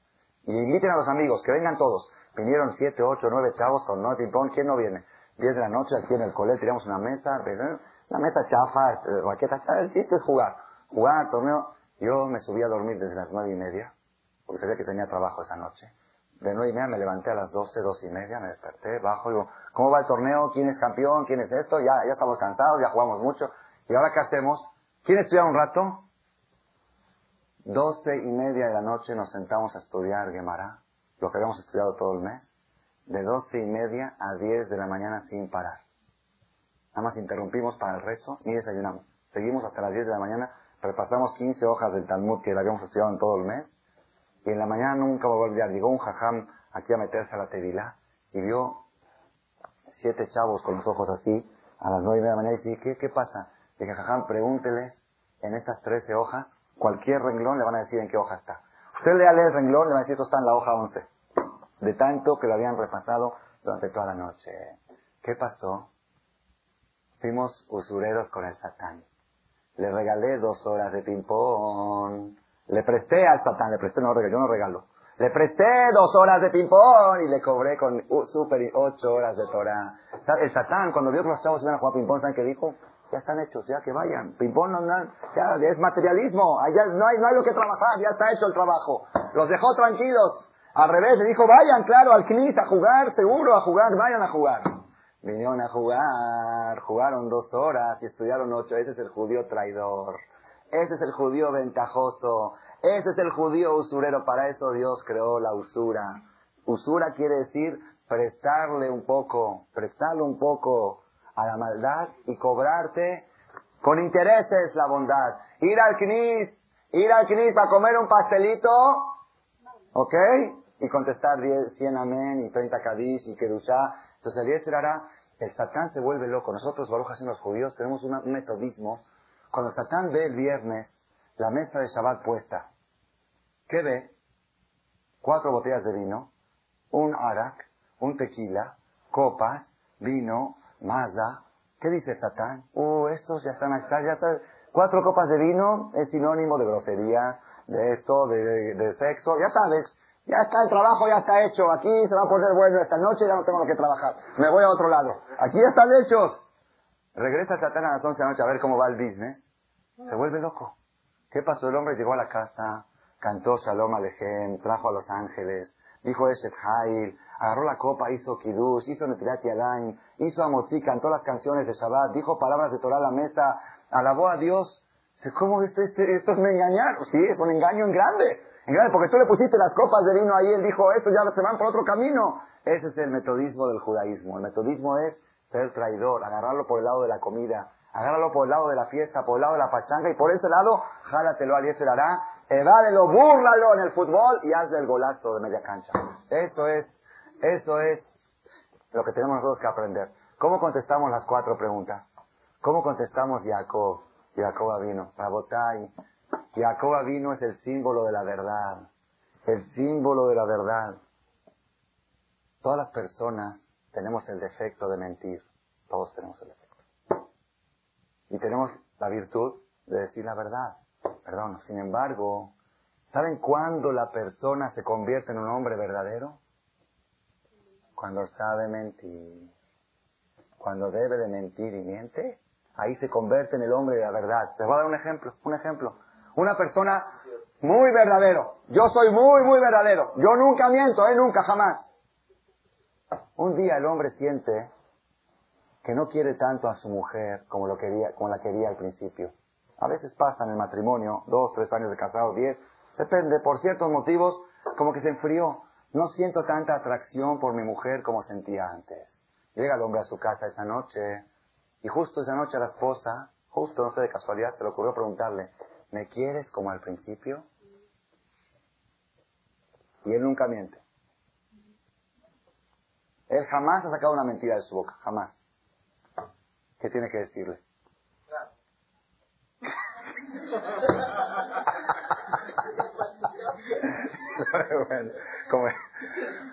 Y inviten a los amigos, que vengan todos. Vinieron 7, 8, 9 chavos, torneo de ping-pong. ¿Quién no viene? 10 de la noche aquí en el colegio, tiramos una mesa, una mesa chafa, este, raqueta chafa. El chiste es jugar. Jugar, torneo. Yo me subí a dormir desde las nueve y media, porque sabía que tenía trabajo esa noche. De nueve y media me levanté a las doce, doce y media, me desperté, bajo, digo, ¿cómo va el torneo? ¿Quién es campeón? ¿Quién es esto? Ya, ya estamos cansados, ya jugamos mucho. ¿Y ahora qué hacemos? ¿Quién estudia un rato? Doce y media de la noche nos sentamos a estudiar Gemara, lo que habíamos estudiado todo el mes, de doce y media a diez de la mañana sin parar. Nada más interrumpimos para el rezo ni desayunamos. Seguimos hasta las diez de la mañana, repasamos quince hojas del Talmud que habíamos estudiado en todo el mes, y en la mañana nunca voy a olvidar, llegó un jajam aquí a meterse a la tevilá, y vio siete chavos con los ojos así, a las nueve de la mañana, y dice, ¿qué, qué pasa? Dije, jajam, pregúnteles en estas trece hojas, cualquier renglón le van a decir en qué hoja está. Usted lea el renglón, le van a decir, esto está en la hoja once. De tanto que lo habían repasado durante toda la noche. ¿Qué pasó? Fuimos usureros con el Satán. Le regalé dos horas de ping-pong. Le presté al Satán, le presté, no, yo no regalo. Le presté dos horas de ping-pong y le cobré con uh, super ocho horas de Torah. El Satán, cuando vio que los chavos iban a jugar ping-pong, ¿saben qué dijo? Ya están hechos, ya que vayan. Ping-pong no, no, ya es materialismo. Allá no hay, no hay lo que trabajar, ya está hecho el trabajo. Los dejó tranquilos. Al revés, le dijo, vayan, claro, al CNIS a jugar, seguro, a jugar, vayan a jugar. Vinieron a jugar, jugaron dos horas y estudiaron ocho. Ese es el judío traidor. Ese es el judío ventajoso. Ese es el judío usurero. Para eso Dios creó la usura. Usura quiere decir prestarle un poco, prestarle un poco a la maldad y cobrarte con intereses la bondad. Ir al knis, ir al knis para comer un pastelito, ¿ok? Y contestar 100 amén y 30 kadish y kedushá entonces el hará, el Satán se vuelve loco. Nosotros, Barujas en los judíos, tenemos un metodismo. Cuando Satán ve el viernes la mesa de Shabbat puesta, ¿qué ve? Cuatro botellas de vino, un arak, un tequila, copas, vino, maza. ¿Qué dice Satán? Uh, estos ya están acá, ya están. Cuatro copas de vino es sinónimo de groserías, de esto, de, de sexo, ya sabes. Ya está el trabajo, ya está hecho. Aquí se va a poner bueno esta noche, ya no tengo lo que trabajar. Me voy a otro lado. Aquí ya están hechos. Regresa Satán a las 11 de la noche a ver cómo va el business. Se vuelve loco. ¿Qué pasó? El hombre llegó a la casa, cantó Shalom Alejem, trajo a los ángeles, dijo Eshet Hail, agarró la copa, hizo Kiddush, hizo Netilat Yadayim, hizo Amotzi, cantó las canciones de Shabbat, dijo palabras de Torah a la mesa, alabó a Dios. ¿Cómo esto, este, esto es me engañar? Sí, es un engaño en grande porque tú le pusiste las copas de vino ahí, él dijo, esto ya se van por otro camino. Ese es el metodismo del judaísmo. El metodismo es ser traidor, agarrarlo por el lado de la comida, agárralo por el lado de la fiesta, por el lado de la pachanga, y por ese lado, jálatelo al se hará, evádelo, búrlalo en el fútbol y hazle el golazo de media cancha. Eso es, eso es lo que tenemos nosotros que aprender. ¿Cómo contestamos las cuatro preguntas? ¿Cómo contestamos Jacob? Jacob vino, Rabotai, Jacob vino es el símbolo de la verdad, el símbolo de la verdad. Todas las personas tenemos el defecto de mentir, todos tenemos el defecto. Y tenemos la virtud de decir la verdad, perdón. Sin embargo, ¿saben cuándo la persona se convierte en un hombre verdadero? Cuando sabe mentir. Cuando debe de mentir y miente, ahí se convierte en el hombre de la verdad. Les voy a dar un ejemplo, un ejemplo. Una persona muy verdadero. Yo soy muy, muy verdadero. Yo nunca miento, ¿eh? Nunca, jamás. Un día el hombre siente que no quiere tanto a su mujer como, lo quería, como la quería al principio. A veces pasa en el matrimonio, dos, tres años de casado, diez, depende, por ciertos motivos, como que se enfrió. No siento tanta atracción por mi mujer como sentía antes. Llega el hombre a su casa esa noche, y justo esa noche la esposa, justo, no sé de casualidad, se le ocurrió preguntarle, ¿me quieres como al principio? Y él nunca miente. Él jamás ha sacado una mentira de su boca, jamás. ¿Qué tiene que decirle? Bueno, como-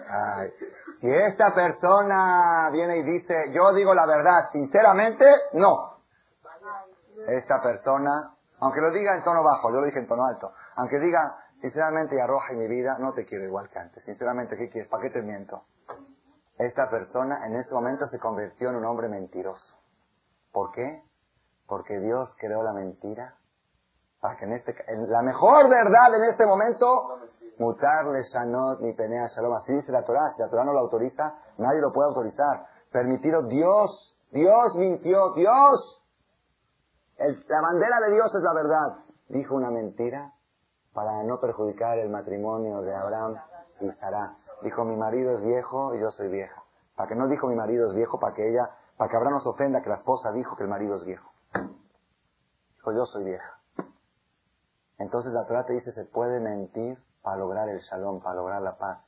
Ay, Si esta persona viene y dice, yo digo la verdad, sinceramente, no. Esta persona, aunque lo diga en tono bajo, yo lo dije en tono alto, aunque diga, sinceramente, y arroja mi vida, no te quiero igual que antes. Sinceramente, ¿qué quieres? ¿Para qué te miento? Esta persona en ese momento se convirtió en un hombre mentiroso. ¿Por qué? Porque Dios creó la mentira para que en este, la mejor verdad en este momento, mutarle shanot ni penea shalom. Así dice la Torah. Si la Torah no lo autoriza, nadie lo puede autorizar. Permitido Dios. Dios mintió. Dios. La bandera de Dios es la verdad. Dijo una mentira para no perjudicar el matrimonio de Abraham y Sarah. Dijo, mi marido es viejo y yo soy vieja. Para que no dijo mi marido es viejo, para que ella, para que Abraham no se ofenda que la esposa dijo que el marido es viejo. Dijo, yo soy vieja. Entonces la Torah te dice, se puede mentir para lograr el shalom, para lograr la paz.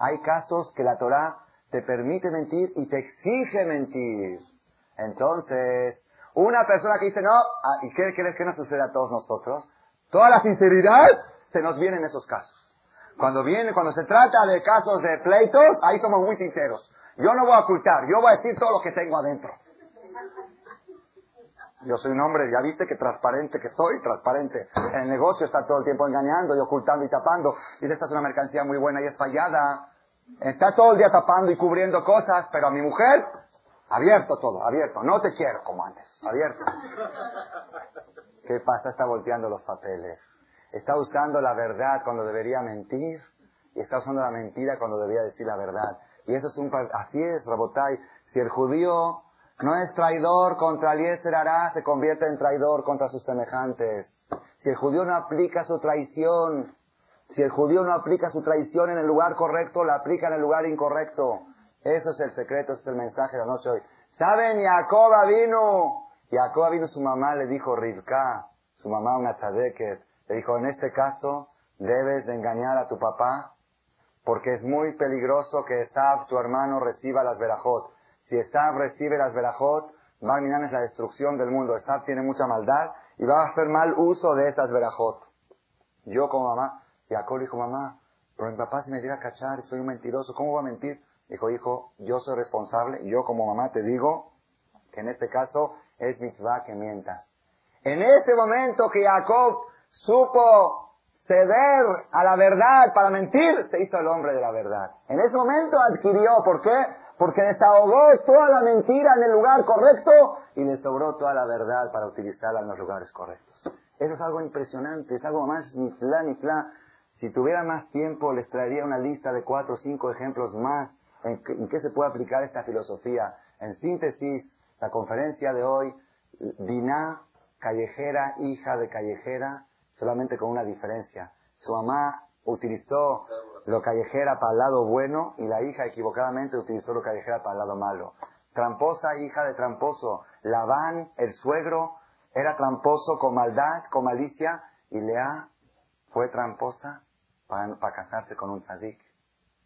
Hay casos que la Torah te permite mentir y te exige mentir. Entonces, una persona que dice, no, ah, ¿y qué crees que nos sucede a todos nosotros? Toda la sinceridad se nos viene en esos casos. Cuando viene, cuando se trata de casos de pleitos, ahí somos muy sinceros. Yo no voy a ocultar, yo voy a decir todo lo que tengo adentro. Yo soy un hombre, ya viste que transparente que soy, transparente. En el negocio está todo el tiempo engañando y ocultando y tapando. Dice, esta es una mercancía muy buena y es fallada. Está todo el día tapando y cubriendo cosas, pero a mi mujer, abierto todo, abierto. No te quiero como antes, abierto. ¿Qué pasa? Está volteando los papeles. Está usando la verdad cuando debería mentir y está usando la mentira cuando debería decir la verdad. Y eso es un... Así es, Rabotai. Si el judío no es traidor contra Eliezer Hará, se convierte en traidor contra sus semejantes. Si el judío no aplica su traición, si el judío no aplica su traición en el lugar correcto, la aplica en el lugar incorrecto. Eso es el secreto, ese es el mensaje de la noche hoy. ¿Saben? Jacob vino. Jacob vino, su mamá le dijo, Rivka, su mamá una tzadeket, le dijo, en este caso debes de engañar a tu papá porque es muy peligroso que Esab, tu hermano, reciba las verajot. Si Esab recibe las verajot, Barminan es la destrucción del mundo. Esab tiene mucha maldad y va a hacer mal uso de esas verajot. Yo como mamá, Jacob dijo, mamá, pero mi papá si me llega a cachar soy un mentiroso, ¿cómo voy a mentir? Dijo, hijo, yo soy responsable yo como mamá te digo que en este caso es mitzvah que mientas. En ese momento que Jacob supo ceder a la verdad para mentir, se hizo el hombre de la verdad. En ese momento adquirió, ¿por qué? Porque desahogó toda la mentira en el lugar correcto y le sobró toda la verdad para utilizarla en los lugares correctos. Eso es algo impresionante, es algo más ni fla ni fla. Si tuviera más tiempo, les traería una lista de cuatro o cinco ejemplos más en, que- en qué se puede aplicar esta filosofía. En síntesis, la conferencia de hoy, Diná, callejera, hija de callejera, solamente con una diferencia. Su mamá utilizó lo callejera para el lado bueno y la hija equivocadamente utilizó lo callejera para el lado malo. Tramposa, hija de tramposo. Labán, el suegro, era tramposo con maldad, con malicia, y Lea fue tramposa para, casarse con un tzadik.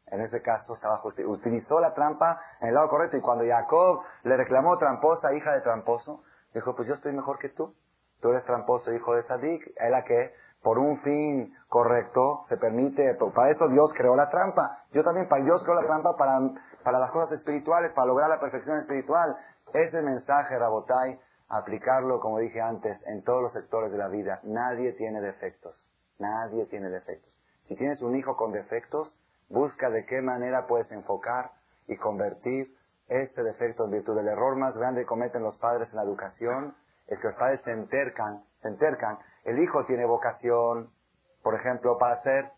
En ese caso estaba justi- utilizó la trampa en el lado correcto y cuando Jacob le reclamó tramposa, hija de tramposo, dijo, pues yo estoy mejor que tú. Tú eres tramposo, hijo de Sadik. Es la que, por un fin correcto, se permite, para eso Dios creó la trampa. Yo también, para Dios creó la trampa para, para las cosas espirituales, para lograr la perfección espiritual. Ese mensaje, Rabotai, aplicarlo, como dije antes, en todos los sectores de la vida. Nadie tiene defectos. Nadie tiene defectos. Si tienes un hijo con defectos, busca de qué manera puedes enfocar y convertir ese defecto en virtud. El error más grande que cometen los padres en la educación es que los padres se entercan, se entercan. El hijo tiene vocación, por ejemplo, para ser,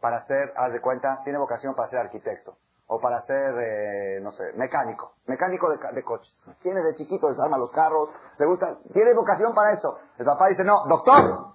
para ser, haz de cuenta, tiene vocación para ser arquitecto. O para ser, eh, no sé, mecánico. Mecánico de, de coches. Tiene de chiquito, desarma los carros, le gusta, tiene vocación para eso. El papá dice, no, doctor,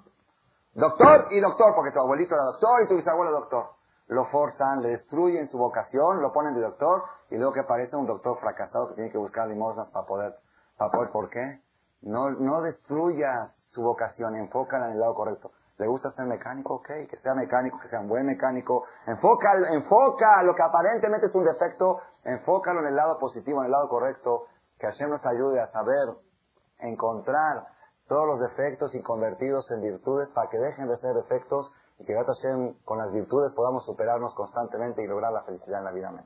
Doctor y doctor, porque tu abuelito era doctor y tu bisabuelo doctor. Lo forzan, le destruyen su vocación, lo ponen de doctor y luego que aparece un doctor fracasado que tiene que buscar limosnas para poder, para poder, ¿por qué? No, no destruyas su vocación, enfócala en el lado correcto. ¿Le gusta ser mecánico? Ok, que sea mecánico, que sea un buen mecánico. Enfoca, enfoca lo que aparentemente es un defecto, enfócalo en el lado positivo, en el lado correcto. Que Hashem nos ayude a saber encontrar todos los defectos y convertirlos en virtudes para que dejen de ser defectos y que Hashem, con las virtudes podamos superarnos constantemente y lograr la felicidad en la vida. Amén.